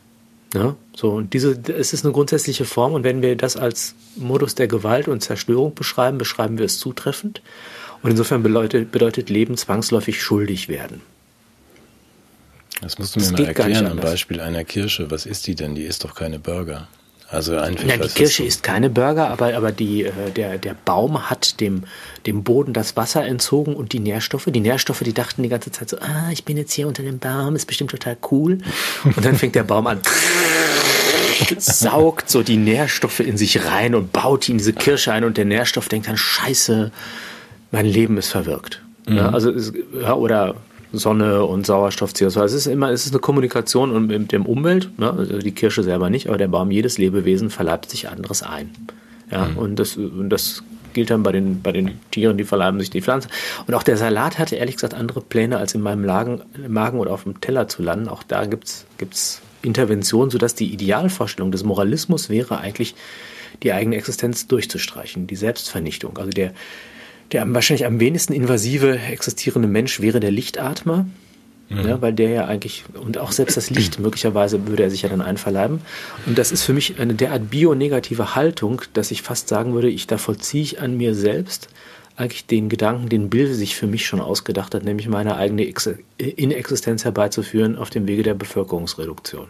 Ja, so, und diese, es ist eine grundsätzliche Form, und wenn wir das als Modus der Gewalt und Zerstörung beschreiben, beschreiben wir es zutreffend. Und insofern bedeutet, bedeutet Leben zwangsläufig schuldig werden. Das musst du mir das mal erklären am Beispiel einer Kirsche. Was ist die denn? Die ist doch keine Burger. Also einfach. Ja, die Kirsche ist keine Burger, aber, aber die, äh, der, der Baum hat dem, dem Boden das Wasser entzogen und die Nährstoffe. Die Nährstoffe, die dachten die ganze Zeit so, ah, ich bin jetzt hier unter dem Baum, ist bestimmt total cool. Und dann fängt der Baum an, (laughs) saugt so die Nährstoffe in sich rein und baut die in diese Kirsche ein und der Nährstoff denkt dann, scheiße, mein Leben ist verwirkt. Mhm. Ja, also, ja, oder Sonne und Sauerstoff, CO2. Es ist immer, es ist eine Kommunikation mit dem Umwelt, ne? also die Kirsche selber nicht, aber der Baum, jedes Lebewesen verleibt sich anderes ein. Ja, mhm. und das, und das gilt dann bei den, bei den Tieren, die verleiben sich die Pflanzen. Und auch der Salat hatte ehrlich gesagt andere Pläne, als in meinem Lagen, Magen oder auf dem Teller zu landen. Auch da gibt's gibt's Interventionen, sodass die Idealvorstellung des Moralismus wäre eigentlich, die eigene Existenz durchzustreichen, die Selbstvernichtung. Also der, der wahrscheinlich am wenigsten invasive existierende Mensch wäre der Lichtatmer, mhm. ja, weil der ja eigentlich, und auch selbst das Licht, (clears throat) möglicherweise würde er sich ja dann einverleiben. Und das ist für mich eine derart bionegative Haltung, dass ich fast sagen würde, ich da vollziehe ich an mir selbst eigentlich den Gedanken, den Bill sich für mich schon ausgedacht hat, nämlich meine eigene Inexistenz herbeizuführen auf dem Wege der Bevölkerungsreduktion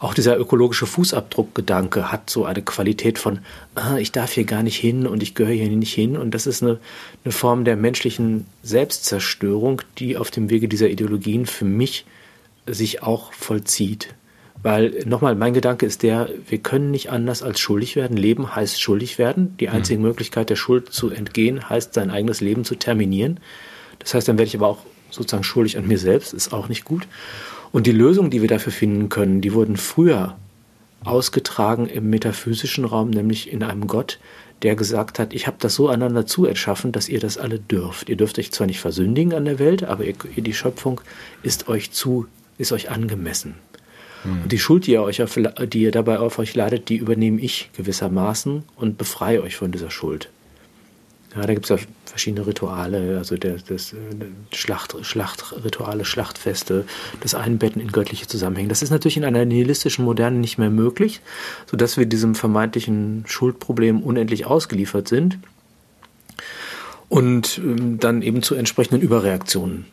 auch dieser ökologische Fußabdruckgedanke hat so eine Qualität von, ah, ich darf hier gar nicht hin und ich gehöre hier nicht hin. Und das ist eine, eine Form der menschlichen Selbstzerstörung, die auf dem Wege dieser Ideologien für mich sich auch vollzieht. Weil nochmal, mein Gedanke ist der, wir können nicht anders als schuldig werden. Leben heißt schuldig werden. Die einzige mhm. Möglichkeit der Schuld zu entgehen heißt, sein eigenes Leben zu terminieren. Das heißt, dann werde ich aber auch sozusagen schuldig an mir selbst, ist auch nicht gut. Und die Lösungen, die wir dafür finden können, die wurden früher ausgetragen im metaphysischen Raum, nämlich in einem Gott, der gesagt hat, ich habe das so einander zu erschaffen, dass ihr das alle dürft. Ihr dürft euch zwar nicht versündigen an der Welt, aber ihr, die Schöpfung ist euch zu, ist euch angemessen. Mhm. Und die Schuld, die ihr, euch auf, die ihr dabei auf euch ladet, die übernehme ich gewissermaßen und befreie euch von dieser Schuld. Ja, da gibt es ja verschiedene Rituale, also der, das, Schlacht, Schlachtrituale, Schlachtfeste, das Einbetten in göttliche Zusammenhänge. Das ist natürlich in einer nihilistischen Moderne nicht mehr möglich, sodass wir diesem vermeintlichen Schuldproblem unendlich ausgeliefert sind und ähm, dann eben zu entsprechenden Überreaktionen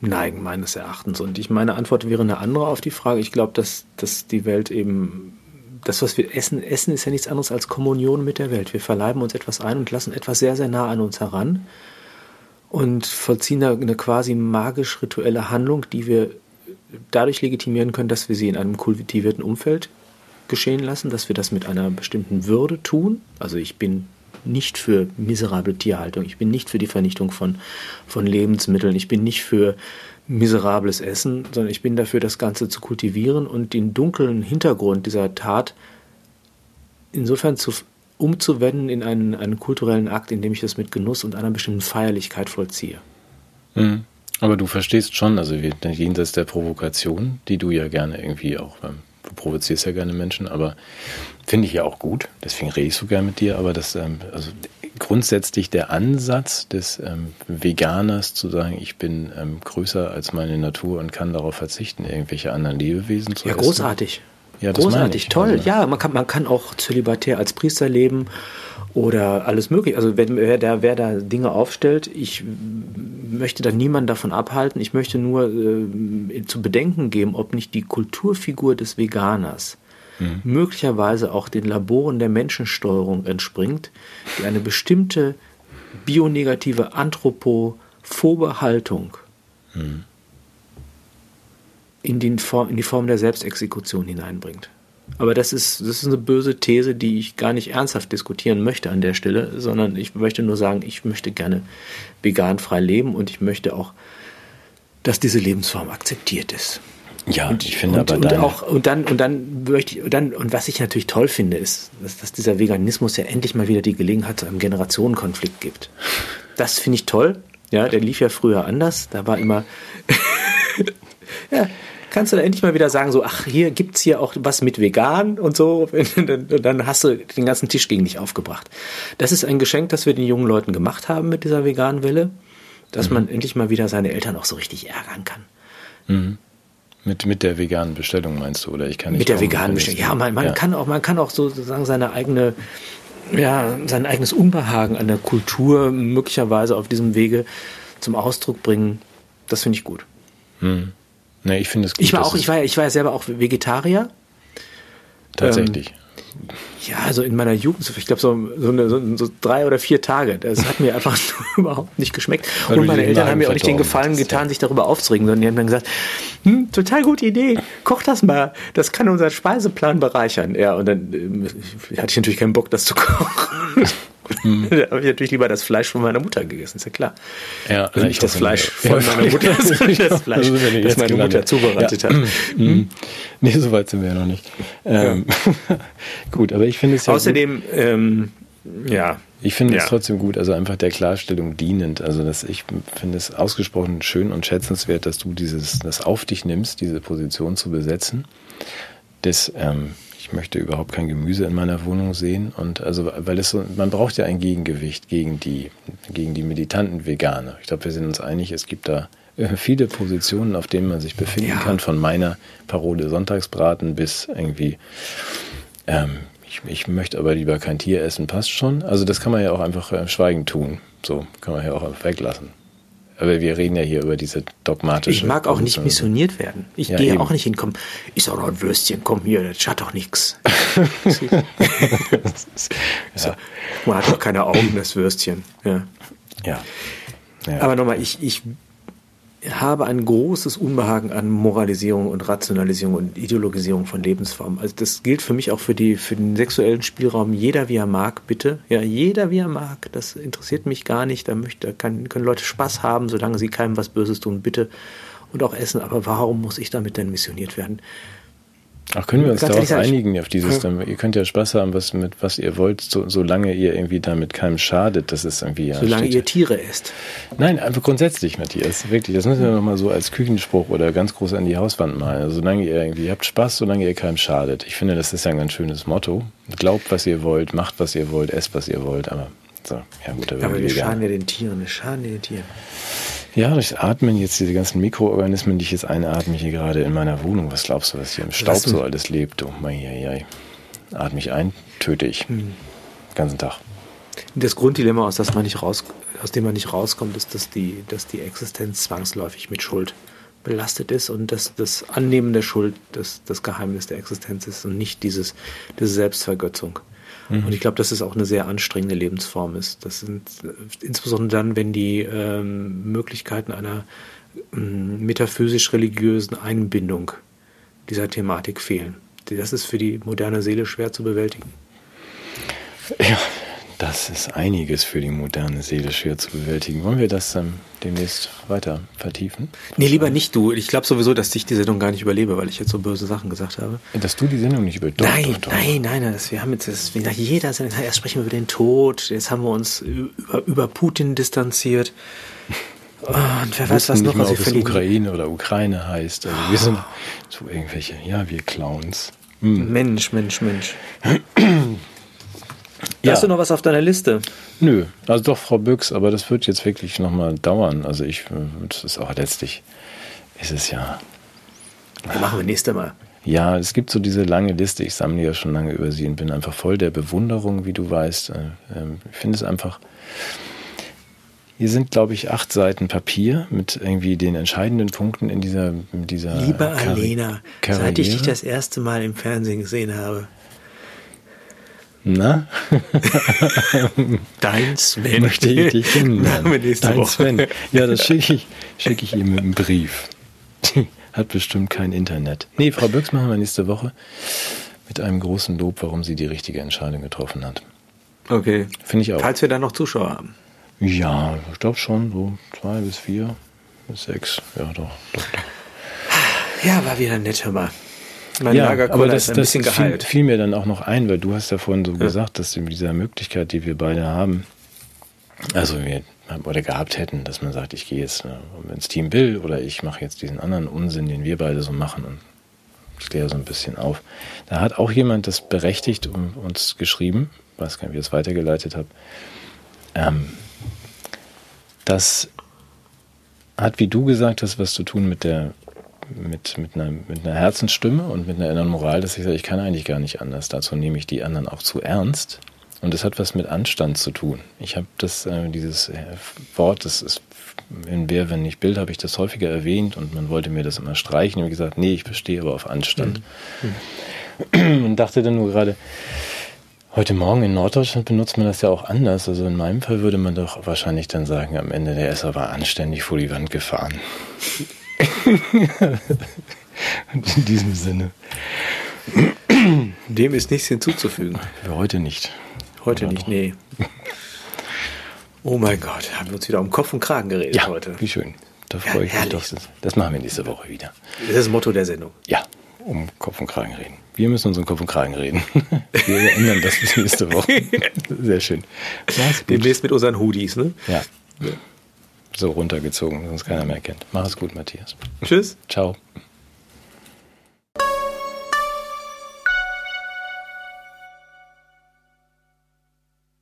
neigen, meines Erachtens. Und ich meine Antwort wäre eine andere auf die Frage. Ich glaube, dass, dass die Welt eben das, was wir essen, essen ist ja nichts anderes als Kommunion mit der Welt. Wir verleiben uns etwas ein und lassen etwas sehr, sehr nah an uns heran und vollziehen eine quasi magisch-rituelle Handlung, die wir dadurch legitimieren können, dass wir sie in einem kultivierten Umfeld geschehen lassen, dass wir das mit einer bestimmten Würde tun. Also ich bin nicht für miserable Tierhaltung, ich bin nicht für die Vernichtung von, von Lebensmitteln, ich bin nicht für miserables Essen, sondern ich bin dafür, das Ganze zu kultivieren und den dunklen Hintergrund dieser Tat insofern zu, umzuwenden in einen, einen kulturellen Akt, in dem ich das mit Genuss und einer bestimmten Feierlichkeit vollziehe. Mhm. Aber du verstehst schon, also jenseits der Provokation, die du ja gerne irgendwie auch, ähm, du provozierst ja gerne Menschen, aber finde ich ja auch gut, deswegen rede ich so gerne mit dir, aber das, ähm, also grundsätzlich der Ansatz des ähm, Veganers zu sagen, ich bin ähm, größer als meine Natur und kann darauf verzichten, irgendwelche anderen Lebewesen zu ja, essen. Ja, großartig. Ja, großartig, toll. Also, ja, man kann, man kann auch zölibatär als Priester leben oder alles mögliche. Also wenn, wer, da, wer da Dinge aufstellt, ich möchte da niemanden davon abhalten. Ich möchte nur äh, zu bedenken geben, ob nicht die Kulturfigur des Veganers mhm. möglicherweise auch den Laboren der Menschensteuerung entspringt, die eine bestimmte bionegative anthropophobe Haltung mhm. In, die Form, in die Form der Selbstexekution hineinbringt. Aber das ist, das ist eine böse These, die ich gar nicht ernsthaft diskutieren möchte an der Stelle, sondern ich möchte nur sagen, ich möchte gerne vegan frei leben und ich möchte auch, dass diese Lebensform akzeptiert ist. Ja, und ich finde und, aber und auch und dann und dann möchte ich und dann und was ich natürlich toll finde ist, dass, dass dieser Veganismus ja endlich mal wieder die Gelegenheit zu einem Generationenkonflikt gibt. Das finde ich toll. Ja, der lief ja früher anders. Da war immer ja, kannst du da endlich mal wieder sagen, so, ach, hier gibt's hier auch was mit vegan und so, (laughs) und dann hast du den ganzen Tisch gegen dich aufgebracht. Das ist ein Geschenk, das wir den jungen Leuten gemacht haben mit dieser veganen Welle, dass mhm. man endlich mal wieder seine Eltern auch so richtig ärgern kann. Mhm. Mit, mit der veganen Bestellung meinst du, oder ich kann nicht. Mit der veganen Bestellung. Ja, man, man ja. kann auch, man kann auch sozusagen seine eigene, ja, sein eigenes Unbehagen an der Kultur möglicherweise auf diesem Wege zum Ausdruck bringen. Das finde ich gut. Hm. Nee, ich finde es gut. Ich war auch, ich war ja, ich war ja selber auch Vegetarier. Tatsächlich. Ähm, ja, also in meiner Jugend, ich glaube so, so, eine, so, so, drei oder vier Tage. Das hat mir einfach (laughs) überhaupt nicht geschmeckt. Weil und meine Eltern haben mir auch nicht den Gefallen getan, ja. sich darüber aufzuregen, sondern die haben dann gesagt, hm, total gute Idee, koch das mal, das kann unseren Speiseplan bereichern. Ja, und dann äh, hatte ich natürlich keinen Bock, das zu kochen. (laughs) Mhm. (laughs) da habe ich natürlich lieber das Fleisch von meiner Mutter gegessen, ist ja klar. Ja, also nicht das Fleisch von ja, meiner Mutter, (laughs) (laughs) sondern das Fleisch, das, das meine Mutter zubereitet ja. hat. Mhm. Nee, so weit sind wir ja noch nicht. Ähm, gut, aber ich finde es ja. Außerdem, ähm, ja. Ich finde ja. es trotzdem gut, also einfach der Klarstellung dienend. Also dass ich finde es ausgesprochen schön und schätzenswert, dass du dieses, das auf dich nimmst, diese Position zu besetzen. Das, ähm, ich möchte überhaupt kein Gemüse in meiner Wohnung sehen. Und also, weil es so, man braucht ja ein Gegengewicht gegen die, gegen die militanten Veganer. Ich glaube, wir sind uns einig, es gibt da äh, viele Positionen, auf denen man sich befinden ja. kann, von meiner Parole Sonntagsbraten bis irgendwie ähm, ich, ich möchte aber lieber kein Tier essen, passt schon. Also das kann man ja auch einfach äh, schweigend tun. So kann man ja auch weglassen. Aber wir reden ja hier über diese dogmatische. Ich mag auch nicht missioniert werden. Ich ja, gehe eben. auch nicht hinkommen. Doch noch ein Würstchen, komm hier, das hat doch nichts. (laughs) ja. (laughs) Man hat doch keine Augen, das Würstchen. Ja. ja. ja. Aber nochmal, ich, ich habe ein großes Unbehagen an Moralisierung und Rationalisierung und Ideologisierung von Lebensformen. Also das gilt für mich auch für die für den sexuellen Spielraum. Jeder wie er mag, bitte. Ja, jeder wie er mag. Das interessiert mich gar nicht. Da möchte, kann, können Leute Spaß haben, solange sie keinem was Böses tun, bitte. Und auch essen. Aber warum muss ich damit denn missioniert werden? Ach, können wir uns darauf einigen, auf dieses, dann, ihr könnt ja Spaß haben, was mit was ihr wollt, so, solange ihr irgendwie damit keinem schadet, das ist irgendwie ja. Solange ihr Tiere esst. Nein, einfach grundsätzlich, Matthias, wirklich, das müssen wir nochmal so als Küchenspruch oder ganz groß an die Hauswand malen. Also, solange ihr irgendwie, habt Spaß, solange ihr keinem schadet. Ich finde, das ist ja ein ganz schönes Motto. Glaubt, was ihr wollt, macht, was ihr wollt, esst, was ihr wollt, aber so, ja gut, da Aber wir schaden ja den Tieren, wir schaden den Tieren. Ja, durch Atmen jetzt diese ganzen Mikroorganismen, die ich jetzt einatme hier gerade in meiner Wohnung. Was glaubst du, was hier im Staub so alles lebt? Oh mein, ja, ja. Atme ich ein, töte ich. Mhm. Den ganzen Tag. Das Grunddilemma, aus, das man nicht raus, aus dem man nicht rauskommt, ist, dass die, dass die Existenz zwangsläufig mit Schuld belastet ist und dass das Annehmen der Schuld das, das Geheimnis der Existenz ist und nicht dieses, diese Selbstvergötzung. Mhm. Und ich glaube, dass es auch eine sehr anstrengende Lebensform ist. Das sind insbesondere dann, wenn die ähm, Möglichkeiten einer ähm, metaphysisch-religiösen Einbindung dieser Thematik fehlen. Das ist für die moderne Seele schwer zu bewältigen. Ja, das ist einiges für die moderne Seele schwer zu bewältigen. Wollen wir das ähm, demnächst weiter vertiefen? Nee, lieber nicht du. Ich glaube sowieso, dass ich die Sendung gar nicht überlebe, weil ich jetzt so böse Sachen gesagt habe. Dass du die Sendung nicht überlebst? Nein, nein, nein, nein. Das, wir haben jetzt, das, nach jeder Sendung, erst sprechen wir über den Tod, jetzt haben wir uns über, über Putin distanziert. Und wer weiß, was noch, was wir verlieren. Ukraine oder Ukraine heißt. Also wir sind so irgendwelche, ja, wir Clowns. Hm. Mensch, Mensch, Mensch. (clears throat) Ja. Hast du noch was auf deiner Liste? Nö, also doch Frau Büchs, aber das wird jetzt wirklich nochmal dauern. Also ich, das ist auch letztlich, ist es ja. ja machen wir nächste Mal. Ja, es gibt so diese lange Liste. Ich sammle ja schon lange über sie und bin einfach voll der Bewunderung, wie du weißt. Äh, ähm, ich finde es einfach. Hier sind, glaube ich, acht Seiten Papier mit irgendwie den entscheidenden Punkten in dieser, in dieser Liebe Alena, seit ich dich das erste Mal im Fernsehen gesehen habe, na? (laughs) Dein Sven. Möchte ich dich kennenlernen. (laughs) Dein Woche. Sven. Ja, das schicke ich, schick ich ihm mit einem Brief. (laughs) Hat bestimmt kein Internet. Nee, Frau Büchs machen wir nächste Woche mit einem großen Lob, warum sie die richtige Entscheidung getroffen hat. Okay. Finde ich auch. Falls wir da noch Zuschauer haben. Ja, ich glaube schon, so zwei bis vier bis sechs. Ja, doch, doch, doch. Ja, war wieder nett, hör mal. Mein ja, aber das, ist ein das fiel, fiel, mir dann auch noch ein, weil du hast ja vorhin so ja. gesagt, dass mit dieser Möglichkeit, die wir beide haben, also wir oder gehabt hätten, dass man sagt, ich gehe jetzt ne, ins Team Bill oder ich mache jetzt diesen anderen Unsinn, den wir beide so machen und ich kläre so ein bisschen auf. Da hat auch jemand das berechtigt um uns geschrieben, weiß gar nicht, wie ich es weitergeleitet habe. Ähm, das hat, wie du gesagt hast, was zu tun mit der mit, mit, einer, mit einer Herzensstimme und mit einer inneren Moral, dass ich sage, ich kann eigentlich gar nicht anders. Dazu nehme ich die anderen auch zu ernst. Und das hat was mit Anstand zu tun. Ich habe das, äh, dieses äh, Wort, das ist in Wer, wenn nicht Bild, habe ich das häufiger erwähnt und man wollte mir das immer streichen. Ich habe gesagt, nee, ich bestehe aber auf Anstand. Mhm. Und dachte dann nur gerade, heute Morgen in Norddeutschland benutzt man das ja auch anders. Also in meinem Fall würde man doch wahrscheinlich dann sagen, am Ende der Esser war anständig vor die Wand gefahren. Und (laughs) in diesem Sinne. Dem ist nichts hinzuzufügen. Für heute nicht. Heute Oder nicht, doch. nee. (laughs) Oh mein Gott, haben wir uns wieder um Kopf und Kragen geredet Ja, heute. wie schön. Da Ja, freue ich mich doch. Das, machen wir nächste Woche wieder. Das ist das Motto der Sendung. Ja, um Kopf und Kragen reden. Wir müssen uns um Kopf und Kragen reden. (laughs) Wir ändern das bis nächste Woche. Sehr schön. Demnächst mit unseren Hoodies, ne? Ja. So runtergezogen, sonst keiner mehr kennt. Mach es gut, Matthias. Tschüss. Ciao.